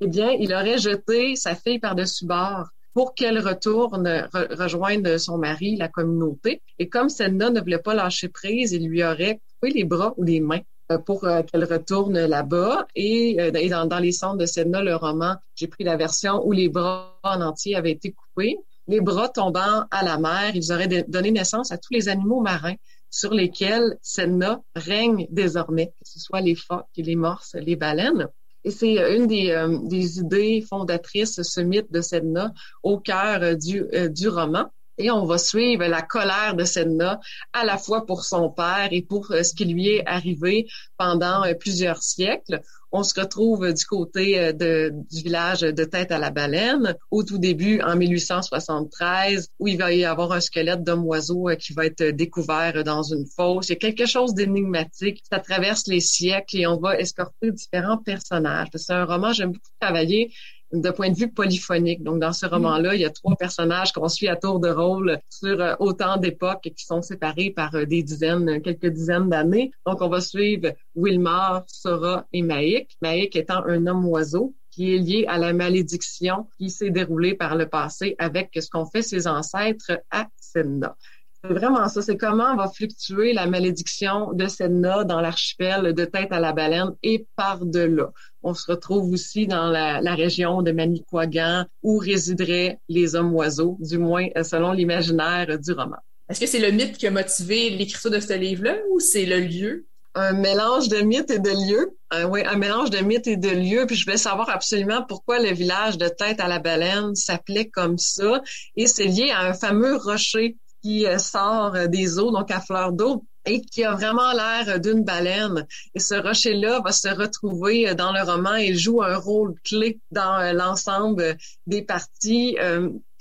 eh bien, il aurait jeté sa fille par-dessus bord pour qu'elle retourne rejoindre son mari, la communauté. Et comme Senna ne voulait pas lâcher prise, il lui aurait coupé les bras ou les mains euh, pour euh, qu'elle retourne là-bas. Et, euh, dans, les centres de Senna, le roman, j'ai pris la version où les bras en entier avaient été coupés. Les bras tombant à la mer, ils auraient donné naissance à tous les animaux marins sur lesquels Senna règne désormais, que ce soit les phoques, les morses, les baleines. Et c'est euh, une des, euh, des, idées fondatrices, ce mythe de Sedna, au cœur euh, du, du roman. Et on va suivre la colère de Sedna à la fois pour son père et pour ce qui lui est arrivé pendant plusieurs siècles on se retrouve du côté euh, de, du village de Tête à la Baleine, au tout début, en 1873, où il va y avoir un squelette d'homme oiseau euh, qui va être découvert dans une fosse. Il y a quelque chose d'énigmatique. Ça traverse les siècles et on va escorter différents personnages. C'est un roman, j'aime beaucoup travailler de point de vue polyphonique. Donc, dans ce roman-là, il y a trois personnages qu'on suit à tour de rôle sur euh, autant d'époques qui sont séparés par euh, des dizaines, quelques dizaines d'années. Donc, on va suivre Wilmar, Sora et Maïk. Maïk étant un homme oiseau qui est lié à la malédiction qui s'est déroulée par le passé avec ce qu'ont fait ses ancêtres à Senna. Vraiment ça. C'est comment va fluctuer la malédiction de Sedna dans l'archipel de Tête à la Baleine et par-delà. On se retrouve aussi dans la, région de Manicouagan où résideraient les hommes oiseaux, du moins euh, selon l'imaginaire du roman. Est-ce que c'est le mythe qui a motivé l'écriture de ce livre-là ou c'est le lieu? un mélange de mythes et de lieux. Un, oui, un mélange de mythes et de lieux. Puis je voulais savoir absolument pourquoi le village de Tête à la Baleine s'appelait comme ça. Et c'est lié à un fameux rocher qui euh, sort euh, des eaux, donc à fleur d'eau et qui a vraiment l'air d'une baleine. Et ce rocher-là va se retrouver euh, dans le roman et joue un rôle clé dans l'ensemble des parties.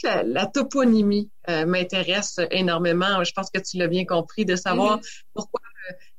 La, toponymie m'intéresse énormément. Je pense que tu l'as bien compris, de savoir mm-hmm. pourquoi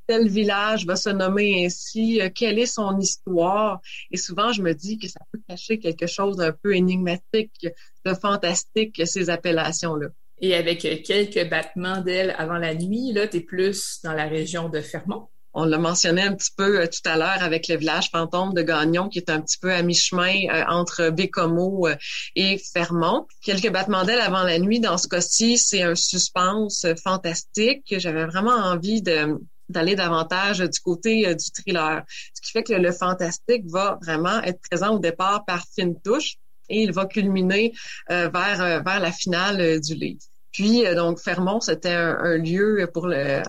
tel village va se nommer ainsi, quelle est son histoire. Et souvent, je me dis que ça peut cacher quelque chose d'un peu énigmatique, de fantastique, ces appellations-là. Et avec quelques battements d'ailes avant la nuit, là, tu es plus dans la région de Fermont. On l'a mentionné un petit peu euh, tout à l'heure avec le village fantôme de Gagnon qui est un petit peu à mi-chemin euh, entre Bécomo euh, et Fermont. Quelques battements d'ailes avant la nuit, dans ce cas-ci, c'est un suspense fantastique. J'avais vraiment envie d'aller davantage du côté du thriller. Ce qui fait que le fantastique va vraiment être présent au départ par fine touche et il va culminer vers, vers la finale du livre. Puis, euh, donc, Fermont, c'était un, lieu pour le,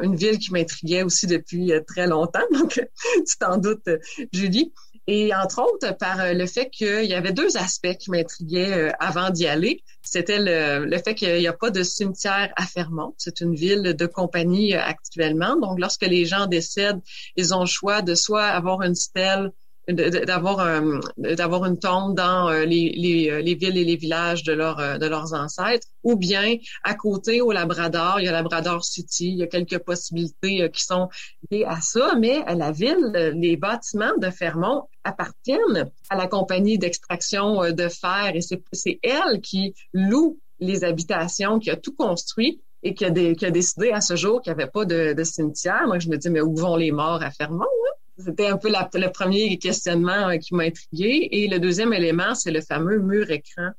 une ville qui m'intriguait aussi depuis euh, très longtemps. Donc, tu t'en doutes, Julie. Et entre autres, par le fait qu'il y avait deux aspects qui m'intriguaient euh, avant d'y aller. C'était le, le fait qu'il n'y a pas de cimetière à Fermont. C'est une ville de compagnie actuellement. Donc, lorsque les gens décèdent, ils ont le choix de soit avoir une stèle d'avoir d'avoir une tombe dans euh, euh, les, villes et les villages de, leur, euh, de leurs ancêtres, ou bien à côté au Labrador, il y a Labrador City, il y a quelques possibilités qui sont liées à ça, mais à la ville, les bâtiments de Fermont appartiennent à la compagnie d'extraction de fer et c'est elle qui loue les habitations, qui a tout construit et qui a, décidé à ce jour qu'il n'y avait pas de, de, cimetière. Moi, je me dis, mais où vont les morts à Fermont? Hein? C'était un peu le premier questionnement euh, qui m'a intrigué. Et le deuxième élément, c'est le fameux mur écran.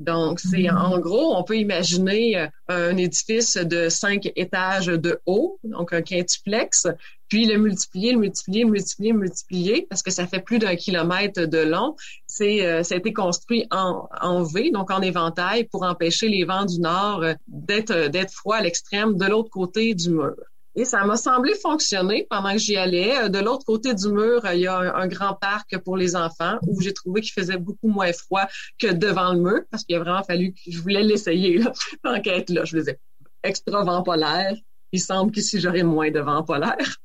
Donc, c'est mm-hmm. en gros, on peut imaginer euh, un édifice de cinq étages de haut, donc un quintuplex, puis le multiplier, le multiplier, le multiplier, le multiplier, parce que ça fait plus d'un kilomètre de long. C'est, euh, ça a été construit en, en V, donc en éventail, pour empêcher les vents du nord d'être, d'être froids à l'extrême de l'autre côté du mur. Et ça m'a semblé fonctionner pendant que j'y allais. Euh, de l'autre côté du mur, il y a un, grand parc pour les enfants où j'ai trouvé qu'il faisait beaucoup moins froid que devant le mur parce qu'il a vraiment fallu que je voulais l'essayer là, tant là. Je faisais extra vent polaire. Il semble qu'ici j'aurais moins de vent polaire.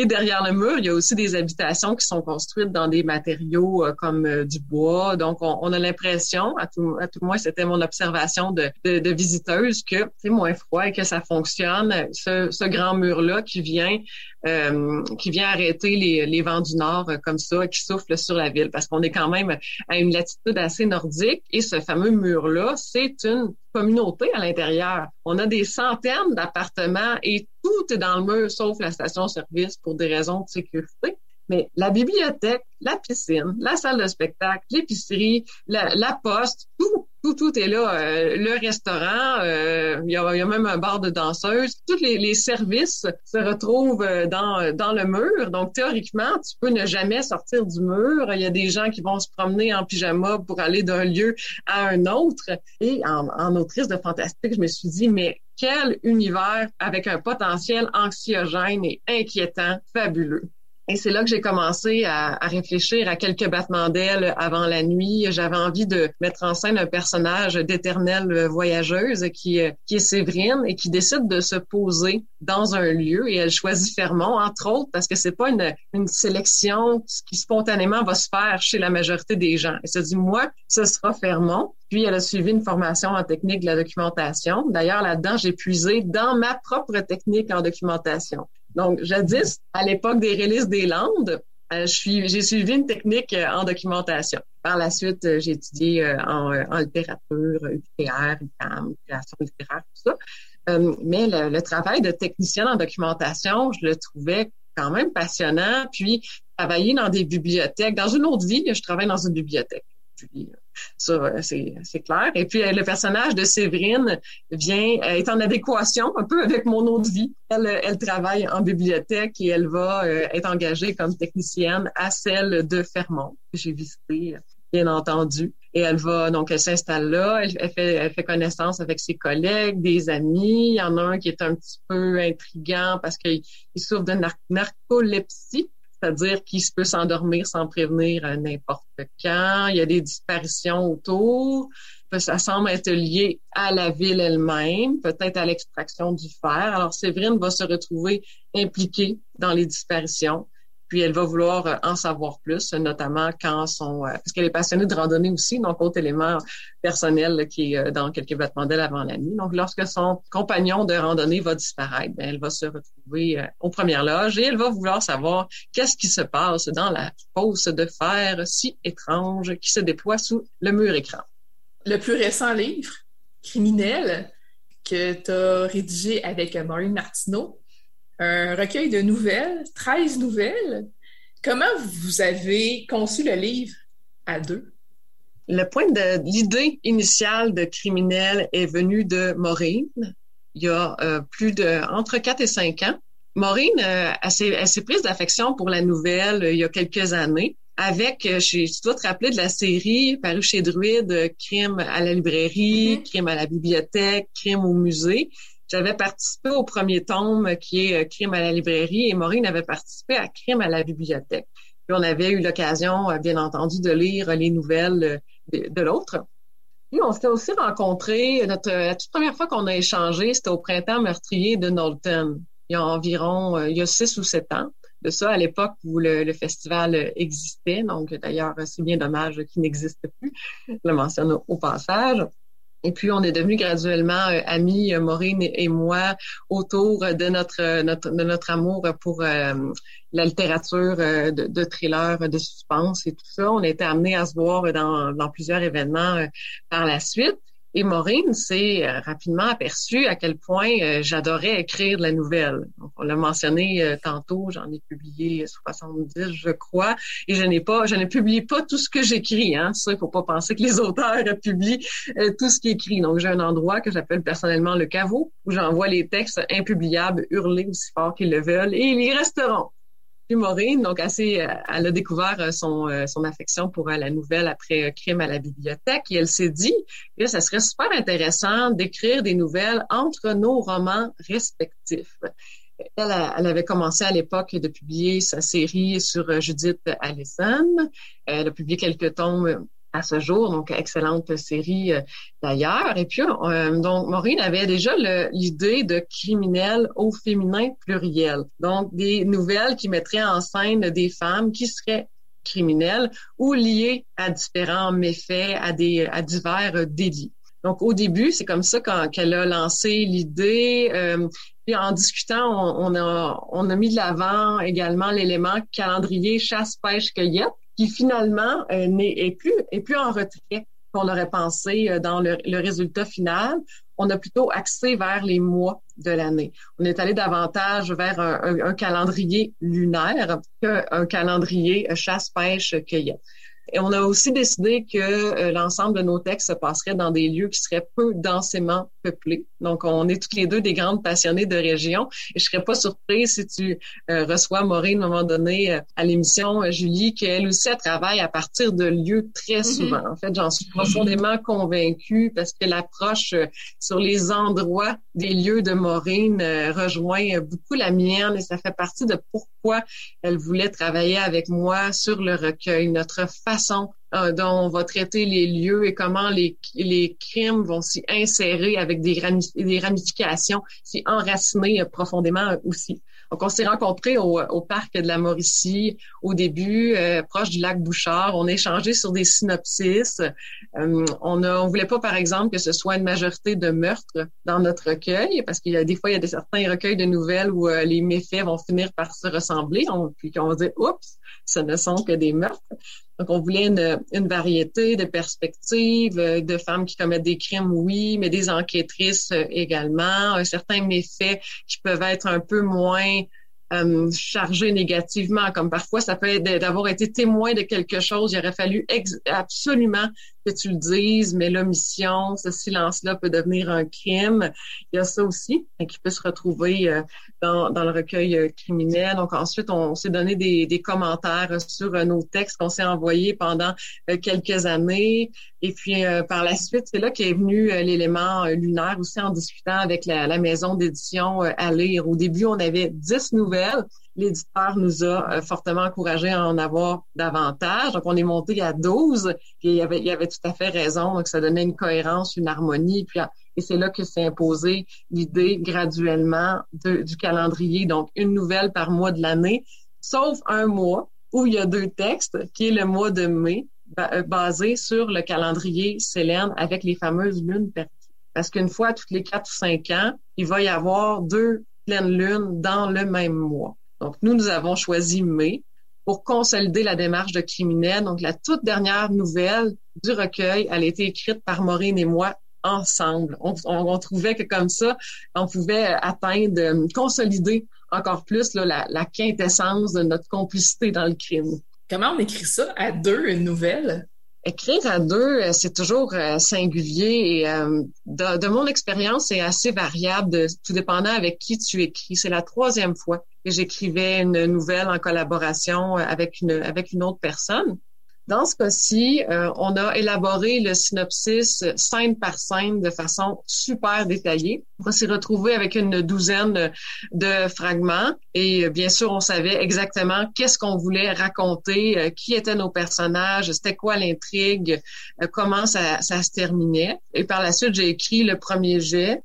Et derrière le mur, il y a aussi des habitations qui sont construites dans des matériaux euh, comme euh, du bois. Donc, on, a l'impression, à tout, à tout moins, c'était mon observation de, visiteuse, que c'est moins froid et que ça fonctionne. Ce, grand mur-là qui vient euh, qui vient arrêter les, vents du nord comme ça, qui soufflent sur la ville, parce qu'on est quand même à une latitude assez nordique. Et ce fameux mur-là, c'est une communauté à l'intérieur. On a des centaines d'appartements et tout est dans le mur sauf la station-service pour des raisons de sécurité. Mais la bibliothèque, la piscine, la salle de spectacle, l'épicerie, la, la poste, tout, tout, tout est là. Euh, le restaurant, euh, il, y a, y, a, même un bar de danseuses. Tous les, les, services se retrouvent euh, dans, dans le mur. Donc, théoriquement, tu peux ne jamais sortir du mur. Il y a des gens qui vont se promener en pyjama pour aller d'un lieu à un autre. Et en, en autrice de fantastique, je me suis dit, mais quel univers avec un potentiel anxiogène et inquiétant fabuleux. Et c'est là que j'ai commencé à, à, réfléchir à quelques battements d'ailes avant la nuit. J'avais envie de mettre en scène un personnage d'éternelle voyageuse qui, qui est Séverine et qui décide de se poser dans un lieu et elle choisit Fermont, entre autres, parce que c'est pas une, une sélection qui spontanément va se faire chez la majorité des gens. Elle se dit, moi, ce sera Fermont. Puis elle a suivi une formation en technique de la documentation. D'ailleurs, là-dedans, j'ai puisé dans ma propre technique en documentation. Donc, jadis, à l'époque des releases des Landes, euh, j'ai suivi une technique euh, en documentation. Par la suite, euh, j'ai étudié en, littérature, UPR, UQAM, création littéraire, tout ça. mais le, travail de technicienne en documentation, je le trouvais quand même passionnant. Puis, travailler dans des bibliothèques. Dans une autre vie, je travaille dans une bibliothèque. Ça, euh, c'est clair. Et puis, euh, le personnage de Séverine vient, euh, est en adéquation un peu avec mon autre vie. Elle, elle travaille en bibliothèque et elle va être engagée comme technicienne à celle de Fermont, que j'ai visité, bien entendu. Et elle va, donc, elle s'installe là, elle, fait, elle fait connaissance avec ses collègues, des amis. Il y en a un qui est un petit peu intriguant parce qu'il souffre de narcolepsie, c'est-à-dire qu'il peut s'endormir sans prévenir n'importe quand. Il y a des disparitions autour. Ça semble être lié à la ville elle-même, peut-être à l'extraction du fer. Alors, Séverine va se retrouver impliquée dans les disparitions. Puis elle va vouloir euh, en savoir plus, notamment quand son... Euh, parce qu'elle est passionnée de randonnée aussi, donc autre élément personnel qui est euh, dans quelques vêtements d'elle avant la nuit. Donc lorsque son compagnon de randonnée va disparaître, bien, elle va se retrouver aux premières loges et elle va vouloir savoir qu'est-ce qui se passe dans la fosse de fer si étrange qui se déploie sous le mur écran. Le plus récent livre, Criminel, que tu as rédigé avec Maureen Martineau, un recueil de nouvelles, 13 nouvelles. Comment vous avez conçu le livre à deux? Le point de l'idée initiale de Criminel est venue de Maureen. Il y a euh, plus de entre 4 et 5 ans. Maureen, euh, elle s'est prise d'affection pour la nouvelle euh, il y a quelques années avec, je, tu dois te rappeler de la série parue chez Druide, Crime à la librairie, mm-hmm. Crime à la bibliothèque, Crime au musée. J'avais participé au premier tome qui est euh, Crime à la librairie et Maureen avait participé à Crime à la bibliothèque. Puis on avait eu l'occasion, euh, bien entendu, de lire les nouvelles euh, de, l'autre. Puis on s'était aussi rencontrés, notre, la toute première fois qu'on a échangé, c'était au printemps meurtrier de Knowlton, il y a environ, il y a six ou sept ans. De ça, à l'époque où le, festival existait. Donc, d'ailleurs, c'est bien dommage qu'il n'existe plus. Je le mentionne au passage. Et puis, on est devenus graduellement euh, amis, euh, Maureen et moi, autour de notre, notre, de notre amour pour euh, la littérature de, de thriller, de suspense et tout ça. On a été amenés à se voir dans, dans plusieurs événements par la suite. Et Maureen s'est euh, rapidement aperçue à quel point euh, j'adorais écrire de la nouvelle. on l'a mentionné euh, tantôt, j'en ai publié 70, je crois, et je n'ai pas, je ne publie pas tout ce que j'écris. Hein. Ça, il faut pas penser que les auteurs publient tout ce qu'ils écrivent. Donc, j'ai un endroit que j'appelle personnellement le caveau, où j'envoie les textes impubliables, hurlés aussi fort qu'ils le veulent, et ils y resteront. Puis Maureen, donc assez, euh, elle a découvert euh, son, euh, son affection pour la nouvelle après Crime à la bibliothèque et elle s'est dit que ça serait super intéressant d'écrire des nouvelles entre nos romans respectifs. Elle, elle, avait commencé à l'époque de publier sa série sur Judith Allison. Elle a publié quelques tomes à ce jour, donc excellente série euh, d'ailleurs. Et puis, euh, donc, Maureen avait déjà l'idée de criminel au féminin pluriel. Donc, des nouvelles qui mettraient en scène des femmes qui seraient criminelles ou liées à différents méfaits, à, des, à divers délits. Donc, au début, c'est comme ça qu'elle a lancé l'idée. Euh, puis en discutant, on, a, on a mis de l'avant également l'élément calendrier chasse, pêche, cueillette qui finalement euh, est, plus, est plus en retrait qu'on aurait pensé euh, dans le, résultat final. On a plutôt axé vers les mois de l'année. On est allé davantage vers un, calendrier lunaire qu'un calendrier chasse-pêche-cueillette. Et on a aussi décidé que euh, l'ensemble de nos textes se passeraient dans des lieux qui seraient peu densément Donc, on est toutes les deux des grandes passionnées de région. Et je serais pas surprise si tu euh, reçois Maureen à un moment donné euh, à l'émission, Julie, qu'elle aussi elle travaille à partir de lieux très mm-hmm. souvent. En fait, j'en suis profondément convaincue parce que l'approche sur les endroits des lieux de Maureen rejoint beaucoup la mienne et ça fait partie de pourquoi elle voulait travailler avec moi sur le recueil, notre façon euh, dont on va traiter les lieux et comment les, les crimes vont s'y insérer avec des, ramifications, s'y enraciner profondément aussi. Donc, on s'est rencontrés au, au, parc de la Mauricie au début, euh, proche du lac Bouchard. On a échangé sur des synopsis. Euh, on ne voulait pas, par exemple, que ce soit une majorité de meurtres dans notre recueil, parce qu'il y a des fois, il y a des, certains recueils de nouvelles où les méfaits vont finir par se ressembler. On, puis qu'on va dire, oups, ce ne sont que des meurtres. Donc, on voulait une, variété de perspectives, euh, de femmes qui commettent des crimes, oui, mais des enquêtrices euh, également, un certain méfait qui peuvent être un peu moins euh, chargé négativement, comme parfois ça peut être d'avoir été témoin de quelque chose. Il aurait fallu absolument que tu le dises, mais l'omission, ce silence-là peut devenir un crime. Il y a ça aussi hein, qui peut se retrouver euh, dans, dans, le recueil euh, criminel. Donc ensuite, on, s'est donné des, des, commentaires sur nos textes qu'on s'est envoyés pendant quelques années. Et puis par la suite, c'est là qu'est venu l'élément lunaire aussi en discutant avec la, maison d'édition lire. Au début, on avait dix nouvelles l'éditeur nous a euh, fortement encouragé à en avoir davantage. Donc, on est monté à 12, puis il avait, il avait tout à fait raison. Donc, ça donnait une cohérence, une harmonie. Puis, et c'est là que s'est imposé l'idée graduellement du calendrier. Donc, une nouvelle par mois de l'année, sauf un mois où il y a deux textes, qui est le mois de mai, euh, basé sur le calendrier Célène avec les fameuses lunes perdues. Parce qu'une fois toutes les quatre ou cinq ans, il va y avoir deux pleines lunes dans le même mois. Donc, nous, nous avons choisi mai pour consolider la démarche de criminel. Donc, la toute dernière nouvelle du recueil, elle a été écrite par Maureen et moi ensemble. On, trouvait que comme ça, on pouvait atteindre, consolider encore plus la, la quintessence de notre complicité dans le crime. Comment on écrit ça? À deux, une nouvelle? Écrire à deux, euh, c'est toujours euh, singulier et euh, de, mon expérience, c'est assez variable, tout dépendant avec qui tu écris. C'est la troisième fois j'écrivais une nouvelle en collaboration avec une avec une autre personne. Dans ce cas-ci, euh, on a élaboré le synopsis scène par scène de façon super détaillée. On s'est retrouvé avec une douzaine de fragments et euh, bien sûr, on savait exactement qu'est-ce qu'on voulait raconter, euh, qui étaient nos personnages, c'était quoi l'intrigue, comment ça, ça, se terminait. Et par la suite, j'ai écrit le premier jet.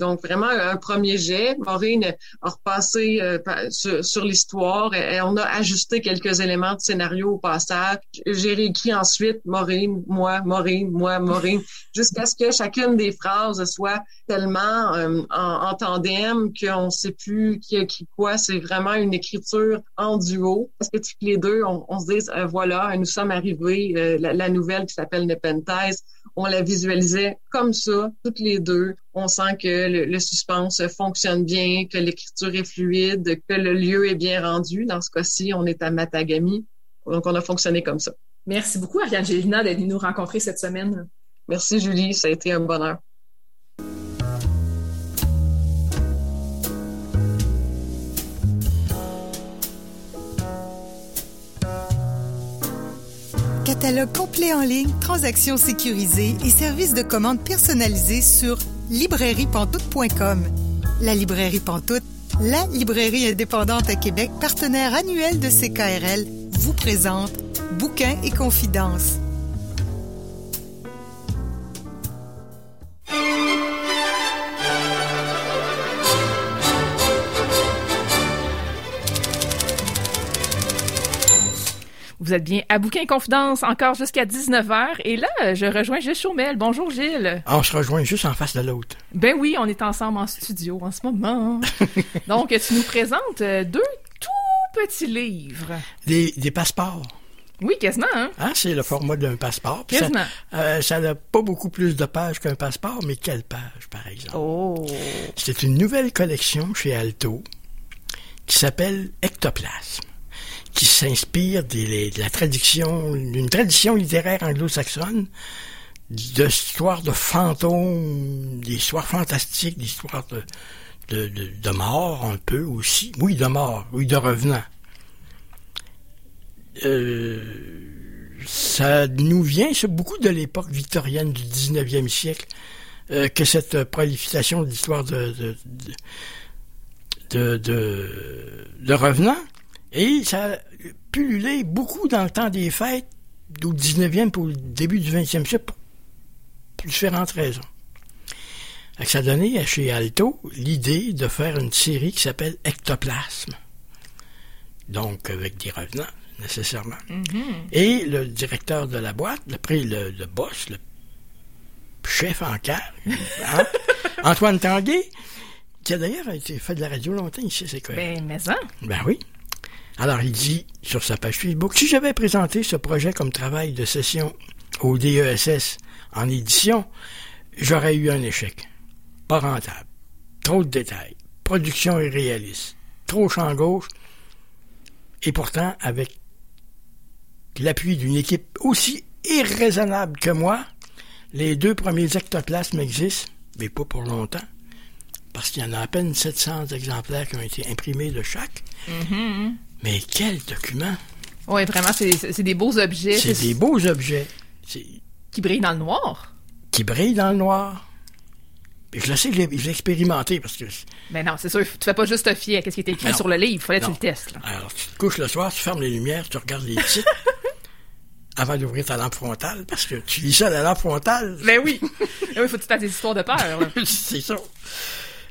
donc vraiment un premier jet. Maureen a repassé sur, sur l'histoire et on a ajusté quelques éléments de scénario au passage réécrit ensuite Maureen, moi, Maureen, moi, Maureen, jusqu'à ce que chacune des phrases soit tellement euh, en, tandem qu'on ne sait plus qui a qui quoi. C'est vraiment une écriture en duo. Parce que toutes les deux, on, se dit, euh, voilà, nous sommes arrivés, euh, la, nouvelle qui s'appelle Nepenthes, on la visualisait comme ça, toutes les deux. On sent que le, le suspense fonctionne bien, que l'écriture est fluide, que le lieu est bien rendu. Dans ce cas-ci, on est à Matagami. Donc, on a fonctionné comme ça. Merci beaucoup, Ariane Gélina, d'être venue nous rencontrer cette semaine. Merci, Julie. Ça a été un bonheur. Catalogue complet en ligne, transactions sécurisées et services de commande personnalisés sur librairiepantoute.com. La librairie Pantoute, la librairie indépendante à Québec, partenaire annuel de CKRL, vous présente Bouquins et confidences. Vous êtes bien à Bouquin Confidence encore jusqu'à 19h. Et là, je rejoins Gilles Chaumel. Bonjour Gilles. Ah, on se rejoint juste en face de l'autre. Ben oui, on est ensemble en studio en ce moment. Donc, tu nous présentes euh, deux tout petits livres. Des, des passeports. Oui, quasiment. Hein? Ah, c'est le format d'un passeport. Quasiment. Euh, ça n'a pas beaucoup plus de pages qu'un passeport, mais quelle page, par exemple? Oh. C'est une nouvelle collection chez Alto qui s'appelle Ectoplasme, qui s'inspire de la tradition, d'une tradition littéraire anglo-saxonne, d'histoires de fantômes, d'histoires fantastiques, d'histoires de, de, de, de mort un peu aussi. Oui, de mort, oui, de revenants. Euh, ça nous vient beaucoup de l'époque victorienne du 19e siècle euh, que cette prolifération d'histoires de de, de, de, revenants. Et ça a pullulé beaucoup dans le temps des fêtes, du 19e pour le début du 20e siècle, pour, différentes raisons. Ça a donné à chez Alto l'idée de faire une série qui s'appelle Ectoplasme. Donc, avec des revenants nécessairement. Mm-hmm. Et le directeur de la boîte, après le, le boss, le chef en cœur, hein, Antoine Tanguay, qui a d'ailleurs été fait de la radio longtemps ici, c'est quoi? Ben, mais ça. Ben oui. Alors, il dit sur sa page Facebook, si j'avais présenté ce projet comme travail de session au DESS en édition, j'aurais eu un échec. Pas rentable. Trop de détails. Production irréaliste. trop champ gauche. Et pourtant, avec l'appui d'une équipe aussi irraisonnable que moi, les deux premiers ectoplasmes existent, mais pas pour longtemps, parce qu'il y en a à peine 700 exemplaires qui ont été imprimés de chaque. Mm-hmm. Mais quel document! Oui, vraiment, c'est des beaux objets. C'est des beaux objets. Qui brillent dans le noir. qui brillent dans le noir. Puis je le sais, je l'ai je l'ai expérimenté parce que. Mais non, c'est sûr, tu fais pas juste te fier à ce qui est écrit Ben non. sur le livre. Fallait que tu le testes. là. Alors, tu te couches le soir, tu fermes les lumières, tu regardes les titres avant d'ouvrir ta lampe frontale parce que tu lis ça à la lampe frontale. Ben oui. Ben oui, faut que tu des histoires de peur. c'est ça.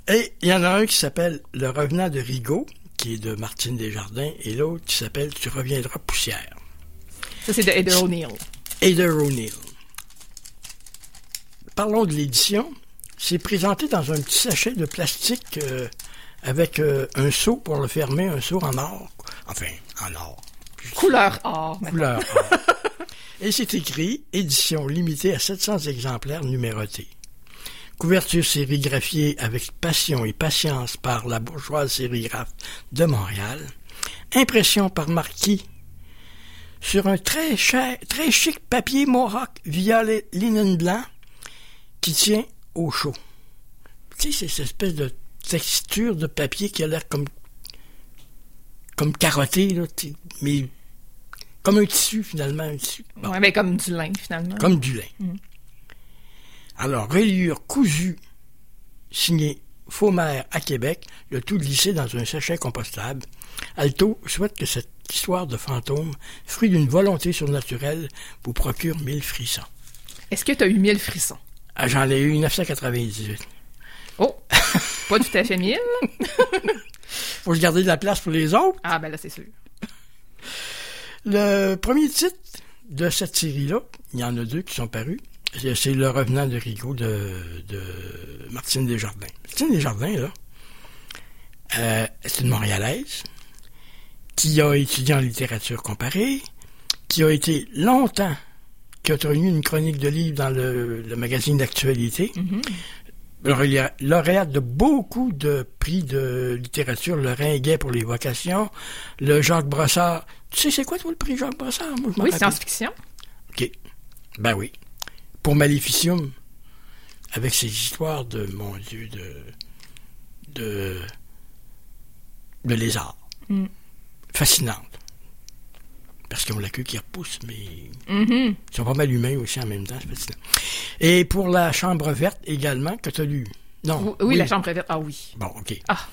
Et il y en a un qui s'appelle Le revenant de Rigaud, qui est de Martine Desjardins, et l'autre qui s'appelle Tu reviendras poussière. Ça, c'est de Heather O'Neill. Ada O'Neill. Parlons de l'édition. C'est présenté dans un petit sachet de plastique euh, avec euh, un seau pour le fermer, un seau en or. Enfin, en or. Couleur or. Couleur or. Et c'est écrit édition limitée à 700 exemplaires numérotés. Couverture sérigraphiée avec passion et patience par la bourgeoise sérigraphe de Montréal. Impression par marquis sur un très, très chic papier Mohawk violet linen blanc qui tient au chaud. Tu sais, c'est cette espèce de texture de papier qui a l'air comme comme carotté, là, mais comme un tissu finalement, un tissu. Bon, Ouais, ben comme du lin, finalement. comme du lin. Alors, reliure cousue, signée Faumer à Québec, le tout glissé dans un sachet compostable. Alto souhaite que cette histoire de fantôme, fruit d'une volonté surnaturelle, vous procure mille frissons. Est-ce que tu as eu mille frissons? Ah, J'en ai eu 1998. Oh! pas tout à fait mille. Faut se garder de la place pour les autres. Ah, ben là, c'est sûr. Le premier titre de cette série-là, il y en a deux qui sont parus. C'est Le Revenant de Rigaud de, de Martine Desjardins. Martine Desjardins, là, euh, c'est une Montréalaise qui a étudié en littérature comparée, qui a été longtemps, qui a tenu une chronique de livres dans le, le magazine d'actualité, lauréat- lauréate de beaucoup de prix de littérature, le Ringuet pour les vocations, le Jacques Brossard. Tu sais, c'est quoi, toi, le prix Jacques Brossard? Moi, je m'en Oui, science-fiction. OK. Ben oui. Pour Maleficium, avec ses histoires de, mon Dieu, de. de. de lézards. Mm. Fascinantes. Parce qu'ils ont la queue qui repousse, mais. Mhm. Ils sont pas mal humains aussi en même temps, c'est fascinant. Et pour la Chambre verte également, que tu as lu? Non. Oui, la chambre verte. Ah oui. Bon, OK. Ah.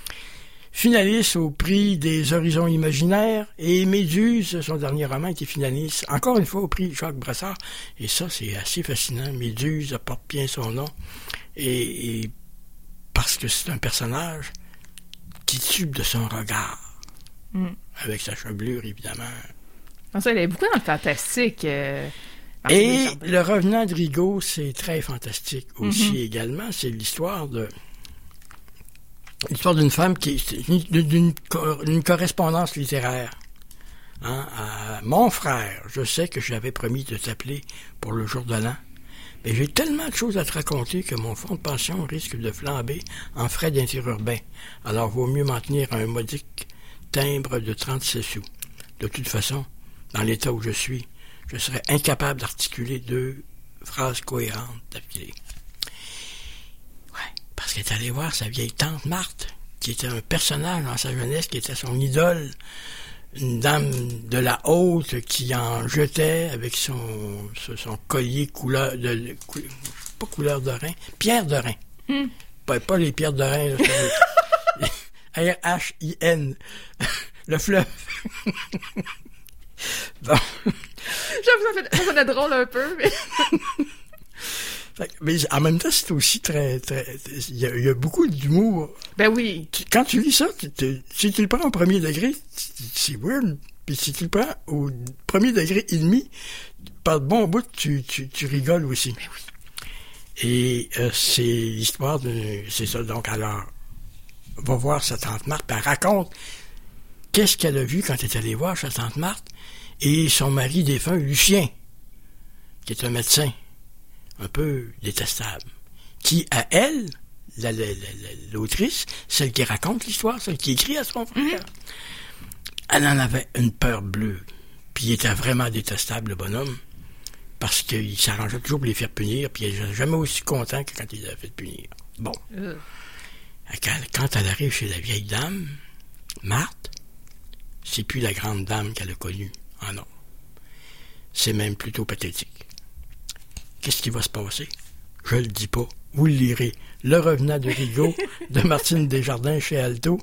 Finaliste au prix des Horizons imaginaires et Méduse, son dernier roman, était finaliste encore une fois au prix Jacques Brassard. Et ça, c'est assez fascinant. Méduse porte bien son nom. Et, et parce que c'est un personnage qui tue de son regard. Mm. Avec sa chevelure, évidemment. Ça, elle est beaucoup dans le fantastique. euh, Et. Le Revenant de Rigaud, c'est très fantastique aussi Mhm. également. C'est l'histoire de l'histoire d'une femme qui d'une- d'une co- d'une correspondance littéraire. Hein, mon frère, je sais que j'avais promis de t'appeler pour le jour de l'an. Mais j'ai tellement de choses à te raconter que mon fonds de pension risque de flamber en frais d'interurbain. Alors vaut mieux m'en tenir à un modique timbre de 36 sous. De toute façon, dans l'état où je suis, je serais incapable d'articuler deux phrases cohérentes d'affilée. Parce qu'elle est allée voir sa vieille tante Marthe, qui était un personnage dans sa jeunesse, qui était son idole, une dame de la haute qui en jetait avec son, collier couleur de cou- pas couleur de rein, pierre de rein. Hmm. Pas, pas les pierres de rein, R-H-I-N. Le fleuve. bon. J'avoue, ça, fait, ça sonnait drôle un peu, mais... Mais en même temps, c'est aussi très, très, il y, a- il y a beaucoup d'humour. Ben oui. Quand tu lis ça, si tu le prends au premier degré, c'est weird. Puis si tu le prends au premier degré et demi, par de bon bout, tu, tu, tu rigoles aussi. Et euh, c'est l'histoire de, c'est ça. Donc alors, va voir sa tante Marthe, puis elle raconte qu'est-ce qu'elle a vu quand elle est allée voir sa tante Marthe et son mari défunt, Lucien, qui est un médecin un peu détestable, qui, à elle, la- la- la- la- l'autrice, celle qui raconte l'histoire, celle qui écrit à son frère, elle en avait une peur bleue. Puis il était vraiment détestable, le bonhomme, parce qu'il s'arrangeait toujours pour les faire punir, puis il n'était jamais aussi content que quand il les avait fait punir. Bon. Euh, Quand, quand elle arrive chez la vieille dame, Marthe, c'est plus la grande dame qu'elle a connue. Ah non. C'est même plutôt pathétique. Qu'est-ce qui va se passer? Je le dis pas. Vous le lirez. Le revenant de Rigaud de Martine Desjardins chez Alto.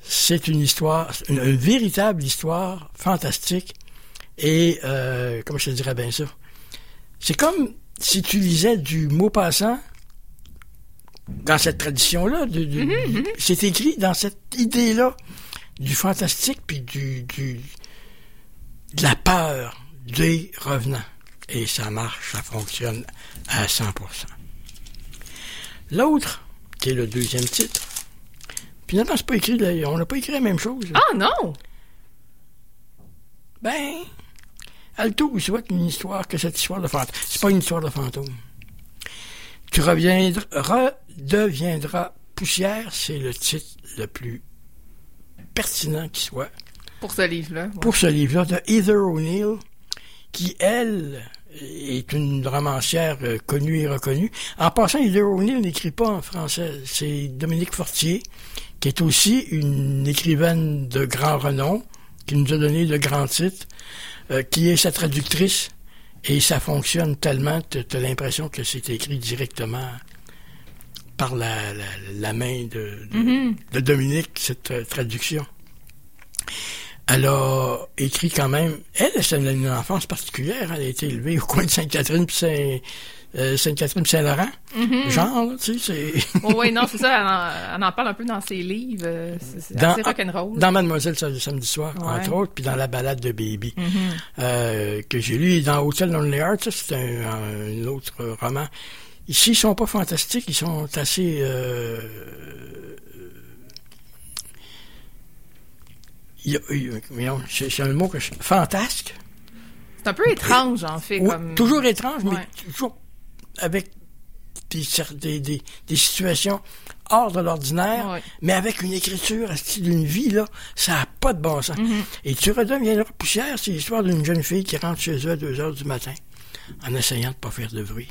C'est une histoire, une, une véritable histoire fantastique. Et, euh, comment je te dirais bien ça? C'est comme si tu lisais du mot passant dans cette tradition-là. de- de- C'est écrit dans cette idée-là du fantastique puis du, du de la peur des revenants. Et ça marche, ça fonctionne à 100%. L'autre, qui est le deuxième titre, finalement, c'est pas écrit, là, on n'a pas écrit la même chose. Ah non! Ben, Alto vous souhaite une histoire que cette histoire de fantôme. C'est pas une histoire de fantôme. Tu reviendras, redeviendras poussière, c'est le titre le plus pertinent qui soit. Pour ce livre-là. ouais. Pour ce livre-là de Heather O'Neill, qui, elle, est une romancière euh, connue et reconnue. En passant, Heather O'Neill n'écrit pas en français. C'est Dominique Fortier, qui est aussi une écrivaine de grand renom, qui nous a donné de grands titres, euh, qui est sa traductrice. Et ça fonctionne tellement, tu as l'impression que c'est écrit directement par la, la, la main de, de, de Dominique, cette euh, traduction. Elle a écrit quand même. Elle, c'est une, enfance particulière. Elle a été élevée au coin de Sainte-Catherine puis Saint, euh, Sainte-Catherine puis Saint-Laurent. Genre, tu sais, c'est. Oh, oui, non, c'est ça. Elle en, elle en parle un peu dans ses livres. euh, C'est assez rock'n'roll. Dans Mademoiselle ce samedi soir, Ouais. entre autres, puis dans la balade de Baby, Mhm. euh, que j'ai lu. Et dans Hotel Lonely Heart, c'est un, un autre roman. Ici, ils sont pas fantastiques, ils sont assez... Euh, il y a- il y a- voyons, c'est un mot que je... Fantasque. C'est un peu étrange, en fait. Oui, comme... Toujours étrange, Ouais. mais toujours avec des, des, des, des situations hors de l'ordinaire, Ouais. mais avec une écriture à style d'une vie, là, ça n'a pas de bon sens. Mm-hmm. Et tu redeviendras poussière, c'est l'histoire d'une jeune fille qui rentre chez eux à 2 heures du matin en essayant de pas faire de bruit.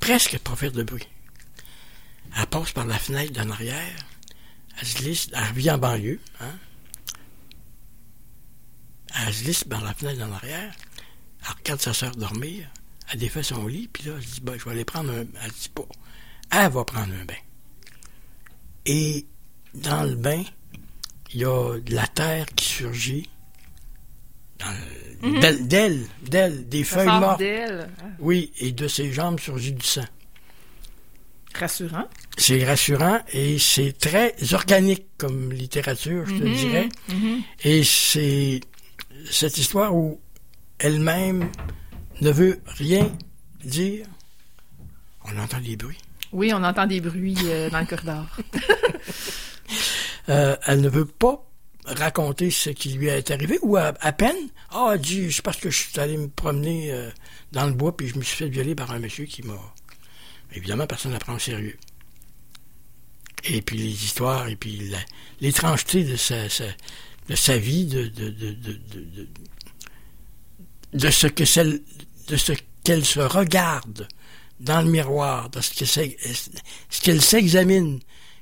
Presque de pas faire de bruit. Elle passe par la fenêtre d'en arrière, elle se glisse, elle revient en banlieue, hein. Elle se glisse par la fenêtre d'en arrière, elle regarde sa sœur dormir, elle défait son lit, puis là, elle dit, ben, je vais aller prendre un... Elle dit pas. Elle va prendre un bain. Et dans le bain, il y a de la terre qui surgit. Le- d'elle, d'elle, des Ça feuilles mortes. d'elle. Oui, et de ses jambes surgit du sang. Rassurant. C'est rassurant et c'est très organique comme littérature, je te Mhm, dirais. mhm. Et c'est cette histoire où elle-même ne veut rien dire. On entend des bruits. Oui, on entend des bruits euh, dans le corridor. Euh, elle ne veut pas raconter ce qui lui est arrivé ou à, à peine. Ah, elle dit, c'est parce que je suis allé me promener euh, dans le bois puis je me suis fait violer par un monsieur qui m'a. Évidemment, personne ne la prend au sérieux. Et puis les histoires et puis l'étrangeté de sa, sa- de sa vie, de, ce que celle, de ce qu'elle se regarde dans le miroir, de ce qu'elle s'examine.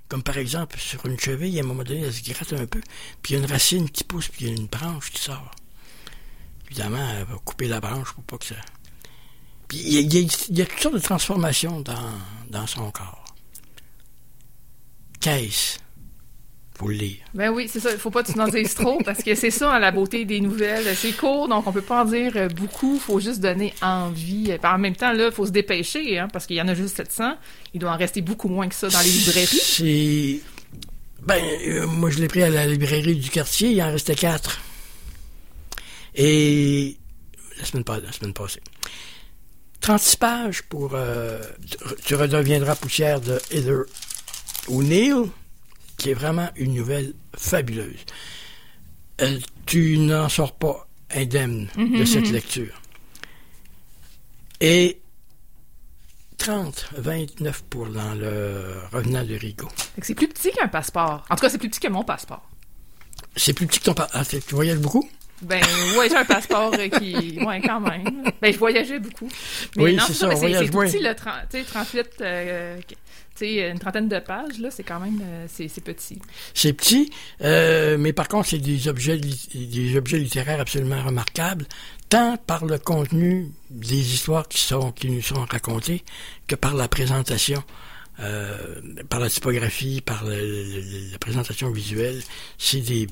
Comme par exemple, sur une cheville, à un moment donné, elle se gratte un peu, puis il y a une racine qui pousse, puis il y a une branche qui sort. Évidemment, elle va couper la branche pour pas que ça. Puis il y a, il y toutes sortes de transformations dans, dans son corps. Qu'est-ce? Faut le lire. Ben oui, c'est ça. Il faut pas que tu en dises trop parce que c'est ça, hein, la beauté des nouvelles. C'est court, donc on peut pas en dire euh, beaucoup. faut juste donner envie. En même temps, là, faut se dépêcher hein, parce qu'il y en a juste 700. Il doit en rester beaucoup moins que ça dans les librairies. C'est. Ben, euh, moi, je l'ai pris à la librairie du quartier, il en restait quatre. Et. La semaine, pas- la semaine passée. 36 pages pour. euh, tu redeviendras poussière de Heather O'Neill, qui est vraiment une nouvelle fabuleuse. Euh, tu n'en sors pas indemne de cette lecture. Et 30, 29 pour dans le revenant de Rigaud. C'est plus petit qu'un passeport. En tout cas, c'est plus petit que mon passeport. C'est plus petit que ton passeport. Ah, tu voyages beaucoup? Ben, ouais, j'ai un passeport euh, qui. Ouais, quand même. Ben, je voyageais beaucoup. Mais oui, c'est ça, on voyage C'est petit, le 30, 38. Euh, sais, une trentaine de pages, là, c'est quand même euh, c'est, petit. C'est petit, euh, mais par contre, c'est des objets, des objets littéraires absolument remarquables, tant par le contenu des histoires qui, sont, qui nous sont racontées que par la présentation. Euh, par la typographie, par la présentation visuelle, c'est des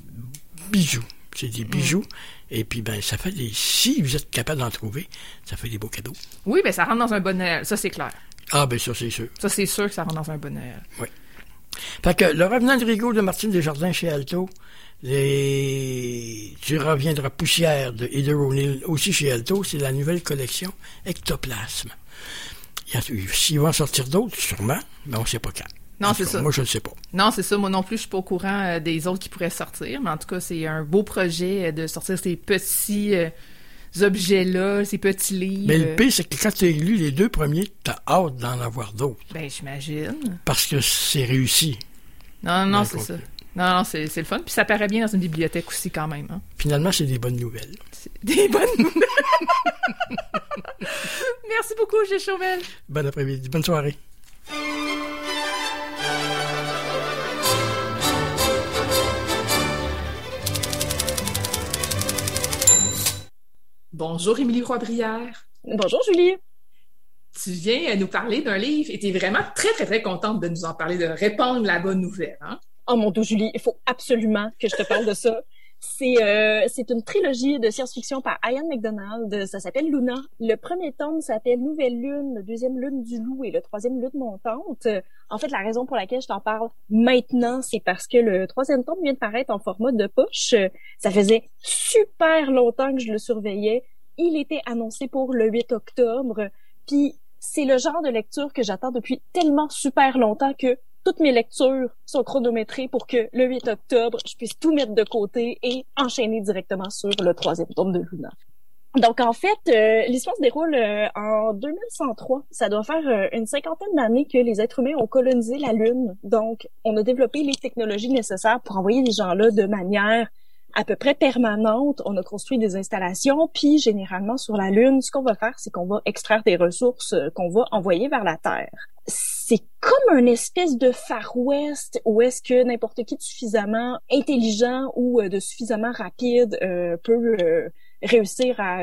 bijoux. C'est des bijoux. Mm. Et puis, ben, ça fait des. Si vous êtes capable d'en trouver, ça fait des beaux cadeaux. Oui, ben, ça rentre dans un bon Ça, c'est clair. Ah, ben ça, c'est sûr. Ça, c'est sûr que ça rentre dans un bonheur. Oui. Fait que le revenant de Rigaud de Martine Desjardins chez Alto, les... tu reviendras poussière de Heather O'Neill aussi chez Alto, c'est la nouvelle collection Ectoplasme. S'ils vont en sortir d'autres, sûrement, mais on ne sait pas quand. Non, c'est ça. Moi, je ne sais pas. Non, c'est ça. Moi non plus, je suis pas au courant euh, des autres qui pourraient sortir. Mais en tout cas, c'est un beau projet euh, de sortir ces petits euh, objets-là, ces petits livres. Mais le pire, c'est que quand tu as lu les deux premiers, tu as hâte d'en avoir d'autres. Ben, j'imagine. Parce que c'est réussi. Non, non, c'est ça. Non, non, c'est, le fun. Puis ça paraît bien dans une bibliothèque aussi, quand même. Hein. Finalement, c'est des bonnes nouvelles. des bonnes nouvelles. Merci beaucoup, G. Chaumel. Bon après-midi. Bonne soirée. Bonjour Émilie Roy-Brière. Bonjour Julie. Tu viens nous parler d'un livre et tu es vraiment très, très, très contente de nous en parler, de répandre la bonne nouvelle. Hein? Oh mon Dieu, Julie, il faut absolument que je te parle de ça. C'est euh, c'est une trilogie de science-fiction par Ian McDonald. Ça s'appelle Luna. Le premier tome s'appelle Nouvelle Lune, le deuxième Lune du Loup et le troisième Lune montante. En fait, la raison pour laquelle je t'en parle maintenant, c'est parce que le troisième tome vient de paraître en format de poche. Ça faisait super longtemps que je le surveillais. Il était annoncé pour le 8 octobre. Puis c'est le genre de lecture que j'attends depuis tellement super longtemps que toutes mes lectures sont chronométrées pour que le 8 octobre, je puisse tout mettre de côté et enchaîner directement sur le troisième tome de Luna. Donc en fait, euh, l'histoire se déroule euh, en 2103. Ça doit faire euh, une cinquantaine d'années que les êtres humains ont colonisé la Lune. Donc on a développé les technologies nécessaires pour envoyer des gens là de manière à peu près permanente. On a construit des installations, puis généralement sur la Lune, ce qu'on va faire, c'est qu'on va extraire des ressources qu'on va envoyer vers la Terre c'est comme une espèce de Far West où est-ce que n'importe qui de suffisamment intelligent ou euh, de suffisamment rapide euh, peut euh, réussir à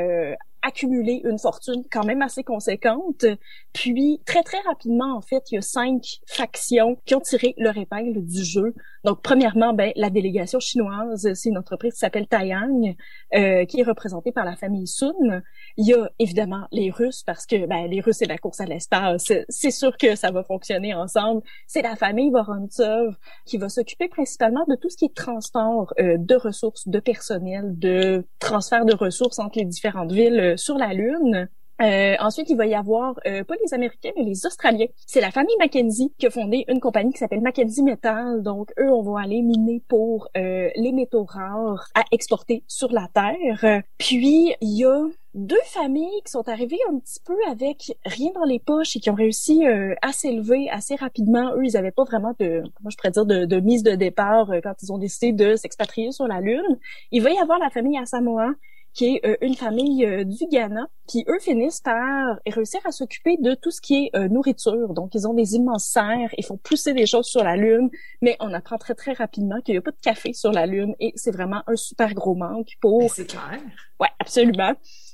accumuler une fortune quand même assez conséquente. Puis très très rapidement en fait, il y a cinq factions qui ont tiré leur épingle du jeu. Donc premièrement, ben la délégation chinoise, c'est une entreprise qui s'appelle Taiyang, euh, qui est représentée par la famille Sun. Il y a évidemment les Russes parce que ben, les Russes c'est la course à l'espace. C'est sûr que ça va fonctionner ensemble. C'est la famille Vorontsov qui va s'occuper principalement de tout ce qui est transport euh, de ressources, de personnel, de transfert de ressources entre les différentes villes euh, sur la Lune. Euh, ensuite, il va y avoir euh, pas les Américains, mais les Australiens. C'est la famille Mackenzie qui a fondé une compagnie qui s'appelle Mackenzie Metal. Donc, eux, on va aller miner pour euh, les métaux rares à exporter sur la Terre. Puis, il y a deux familles qui sont arrivées un petit peu avec rien dans les poches et qui ont réussi à s'élever assez rapidement. Eux, ils n'avaient pas vraiment de, comment je pourrais dire, de, de mise de départ quand ils ont décidé de s'expatrier sur la Lune. Il va y avoir la famille Asamoah qui est euh, une famille euh, du Ghana, qui eux finissent par réussir à s'occuper de tout ce qui est euh, nourriture. Donc ils ont des immenses serres, ils font pousser des choses sur la lune, mais on apprend très très rapidement qu'il n'y a pas de café sur la lune et c'est vraiment un super gros manque pour. C'est clair. Ouais, absolument.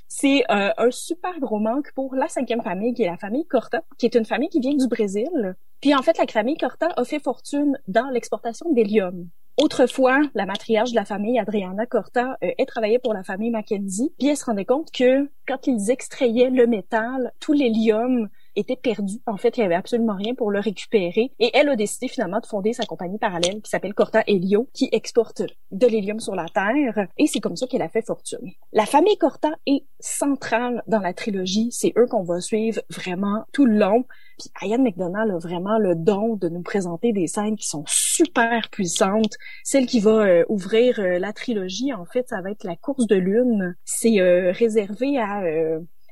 C'est un super gros manque pour la cinquième famille, qui est la famille Corta, qui est une famille qui vient du Brésil. Puis en fait, la famille Corta a fait fortune dans l'exportation d'hélium. Autrefois, la matriarche de la famille, Adriana Corta, euh, elle travaillait pour la famille Mackenzie, puis elle se rendait compte que quand ils extrayaient le métal, tout l'hélium était perdu. En fait, il y avait absolument rien pour le récupérer. Et elle a décidé finalement de fonder sa compagnie parallèle qui s'appelle Corta Helio, qui exporte de l'hélium sur la Terre. Et c'est comme ça qu'elle a fait fortune. La famille Corta est centrale dans la trilogie. C'est eux qu'on va suivre vraiment tout le long. Puis Ian McDonald a vraiment le don de nous présenter des scènes qui sont super puissantes. Celle qui va euh, ouvrir euh, la trilogie, en fait, ça va être la course de lune. C'est euh, réservé à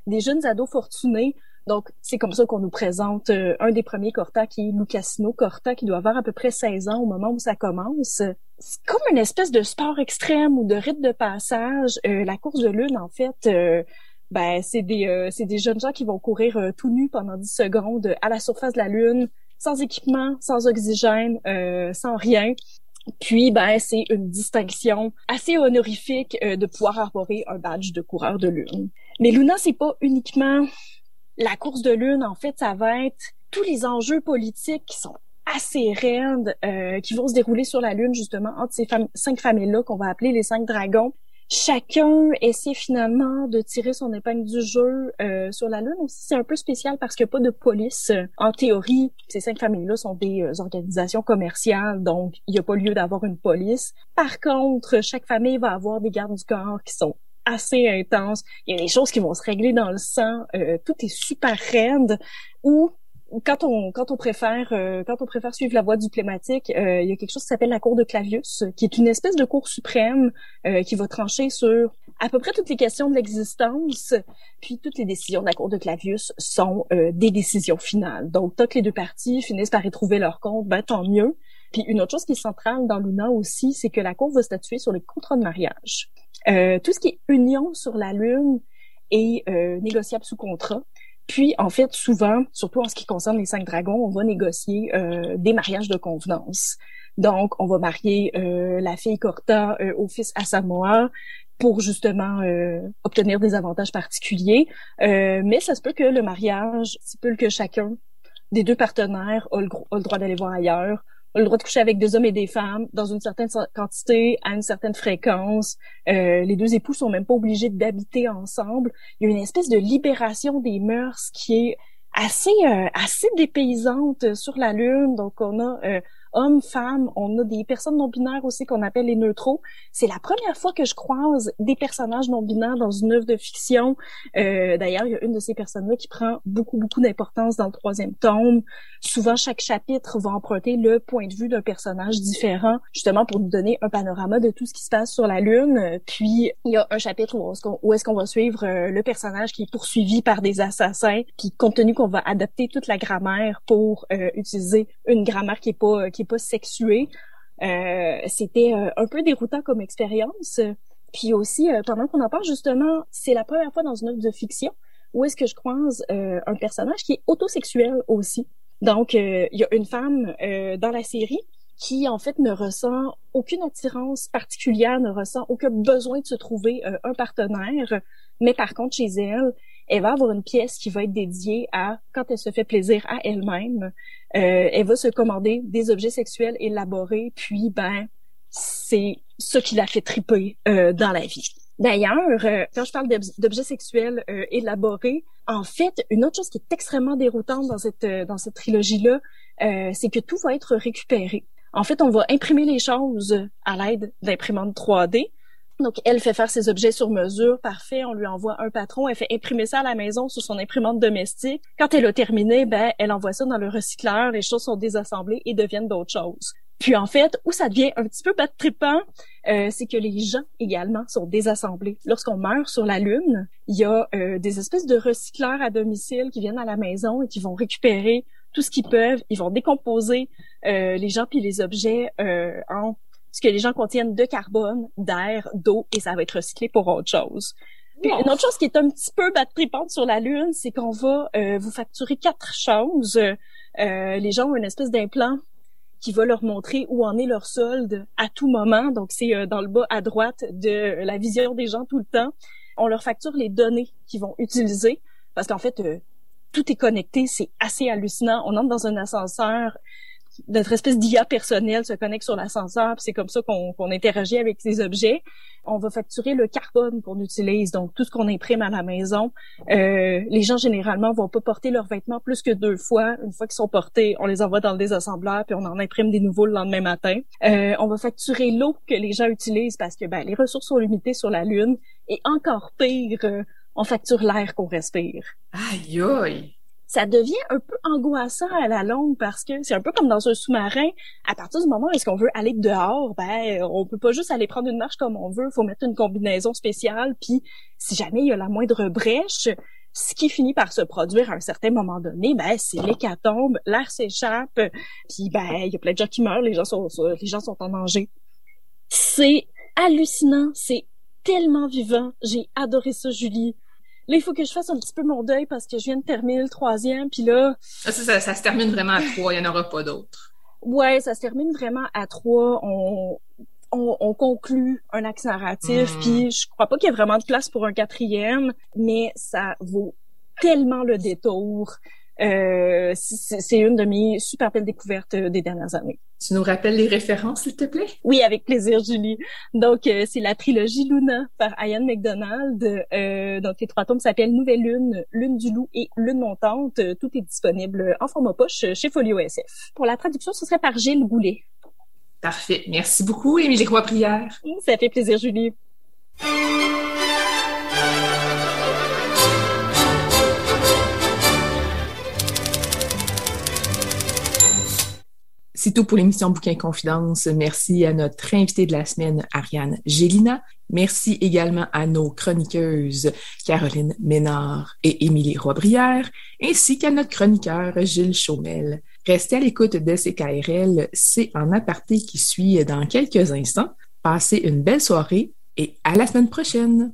des jeunes ados fortunés Donc, c'est comme ça qu'on nous présente euh, un des premiers Corta, qui est Lucasino Corta, qui doit avoir à peu près 16 ans au moment où ça commence. C'est comme une espèce de sport extrême ou de rite de passage. Euh, la course de lune, en fait, euh, ben c'est des c'est des jeunes gens qui vont courir tout nus pendant 10 secondes à la surface de la lune, sans équipement, sans oxygène, sans rien. Puis, ben, c'est une distinction assez honorifique de pouvoir arborer un badge de coureur de lune. Mais Luna, c'est pas uniquement la course de lune, en fait, ça va être tous les enjeux politiques qui sont assez raides, euh, qui vont se dérouler sur la lune, justement, entre ces cinq familles-là qu'on va appeler les cinq dragons. Chacun essaie finalement de tirer son épingle du jeu euh, sur la Lune aussi. C'est un peu spécial parce qu'il n'y a pas de police. En théorie, ces cinq familles-là sont des euh, organisations commerciales, donc il n'y a pas lieu d'avoir une police. Par contre, chaque famille va avoir des gardes du corps qui sont assez intense. Il y a des choses qui vont se régler dans le sang. Euh, tout est super raide. Ou quand on quand on préfère euh, quand on préfère suivre la voie diplomatique, euh, il y a quelque chose qui s'appelle la cour de Clavius, qui est une espèce de cour suprême qui va trancher sur à peu près toutes les questions de l'existence. Puis toutes les décisions de la cour de Clavius sont des décisions finales. Donc tant que les deux parties finissent par y trouver leur compte, ben tant mieux. Puis une autre chose qui est centrale dans Luna aussi, c'est que la cour va statuer sur les contrats de mariage. Euh, tout ce qui est union sur la Lune est euh, négociable sous contrat. Puis, en fait, souvent, surtout en ce qui concerne les cinq dragons, on va négocier euh, des mariages de convenance. Donc, on va marier la fille Corta au fils Asamoah pour justement obtenir des avantages particuliers. mais ça se peut que le mariage peut que chacun des deux partenaires a le, a le droit d'aller voir ailleurs, le droit de coucher avec des hommes et des femmes dans une certaine quantité, à une certaine fréquence. Euh, les deux époux sont même pas obligés d'habiter ensemble. Il y a une espèce de libération des mœurs qui est assez euh, assez dépaysante sur la lune. Donc on a euh, hommes, femmes, on a des personnes non binaires aussi qu'on appelle les neutraux. C'est la première fois que je croise des personnages non binaires dans une œuvre de fiction. Euh, D'ailleurs, il y a une de ces personnes-là qui prend beaucoup, beaucoup d'importance dans le troisième tome. Souvent, chaque chapitre va emprunter le point de vue d'un personnage différent, justement pour nous donner un panorama de tout ce qui se passe sur la Lune. Puis, il y a un chapitre où est-ce qu'on va suivre euh, le personnage qui est poursuivi par des assassins, puis compte tenu qu'on va adapter toute la grammaire pour euh, utiliser une grammaire qui est pas qui pas sexué. Euh, c'était euh, un peu déroutant comme expérience. Puis aussi, euh, pendant qu'on en parle justement, c'est la première fois dans une œuvre de fiction où est-ce que je croise un personnage qui est autosexuel aussi. Donc, il y a une femme dans la série qui en fait ne ressent aucune attirance particulière, ne ressent aucun besoin de se trouver un partenaire, mais par contre chez elle, elle va avoir une pièce qui va être dédiée à quand elle se fait plaisir à elle-même. Euh, elle va se commander des objets sexuels élaborés, puis ben c'est ce qui la fait triper euh, dans la vie. D'ailleurs, euh, quand je parle d'objets sexuels élaborés, en fait, une autre chose qui est extrêmement déroutante dans cette dans cette trilogie-là, c'est que tout va être récupéré. En fait, on va imprimer les choses à l'aide d'imprimantes 3D, donc, elle fait faire ses objets sur mesure, parfait. On lui envoie un patron. Elle fait imprimer ça à la maison sur son imprimante domestique. Quand elle a terminé, ben, elle envoie ça dans le recycleur. Les choses sont désassemblées et deviennent d'autres choses. Puis en fait, où ça devient un petit peu bad trippant, euh, c'est que les gens également sont désassemblés. Lorsqu'on meurt sur la Lune, il y a euh, des espèces de recycleurs à domicile qui viennent à la maison et qui vont récupérer tout ce qu'ils peuvent. Ils vont décomposer euh, les gens puis les objets en ce que les gens contiennent de carbone, d'air, d'eau, et ça va être recyclé pour autre chose. une autre chose qui est un petit peu battripante sur la Lune, c'est qu'on va euh, vous facturer quatre choses. Euh, les gens ont une espèce d'implant qui va leur montrer où en est leur solde à tout moment. Donc, c'est euh, dans le bas à droite de la vision des gens tout le temps. On leur facture les données qu'ils vont utiliser parce qu'en fait, tout est connecté. C'est assez hallucinant. On entre dans un ascenseur notre espèce d'IA personnelle se connecte sur l'ascenseur, c'est comme ça qu'on interagit avec ces objets. On va facturer le carbone qu'on utilise, donc tout ce qu'on imprime à la maison. Euh, les gens généralement vont pas porter leurs vêtements plus que deux fois. Une fois qu'ils sont portés, on les envoie dans le désassembleur puis on en imprime des nouveaux le lendemain matin. Euh, on va facturer l'eau que les gens utilisent parce que ben, les ressources sont limitées sur la Lune. Et encore pire, euh, on facture l'air qu'on respire. Aïe aïe! Ça devient un peu angoissant à la longue parce que c'est un peu comme dans un sous-marin. À partir du moment où est-ce qu'on veut aller dehors, ben on peut pas juste aller prendre une marche comme on veut. Faut mettre une combinaison spéciale. Puis si jamais il y a la moindre brèche, ce qui finit par se produire à un certain moment donné, ben c'est l'hécatombe, l'air s'échappe, puis ben il y a plein de gens qui meurent, les gens sont les gens sont en danger. C'est hallucinant, c'est tellement vivant. J'ai adoré ça, Julie. Là, il faut que je fasse un petit peu mon deuil parce que je viens de terminer le troisième, puis là... Ah, ça, ça, se termine vraiment à trois, il n'y en aura pas d'autres. Ouais, ça se termine vraiment à trois. On, on, on conclut un axe narratif, hmm. puis je crois pas qu'il y ait vraiment de place pour un quatrième, mais ça vaut tellement le détour. Euh, c'est une de mes super belles découvertes des dernières années. Tu nous rappelles les références, s'il te plaît? Oui, avec plaisir, Julie. Donc, euh, c'est la trilogie Luna par Ian McDonald. Euh, donc, les trois tomes s'appellent Nouvelle Lune, Lune du Loup et Lune montante. Tout est disponible en format poche chez Folio SF. Pour la traduction, ce serait par Gilles Goulet. Parfait. Merci beaucoup, Émilie Roy-Prière. Ça fait plaisir, Julie. C'est tout pour l'émission Bouquin Confidence. Merci à notre invitée de la semaine, Ariane Gélina. Merci également à nos chroniqueuses Caroline Ménard et Émilie Robrière, ainsi qu'à notre chroniqueur Gilles Chaumel. Restez à l'écoute de CKRL, c'est en aparté qui suit dans quelques instants. Passez une belle soirée et à la semaine prochaine.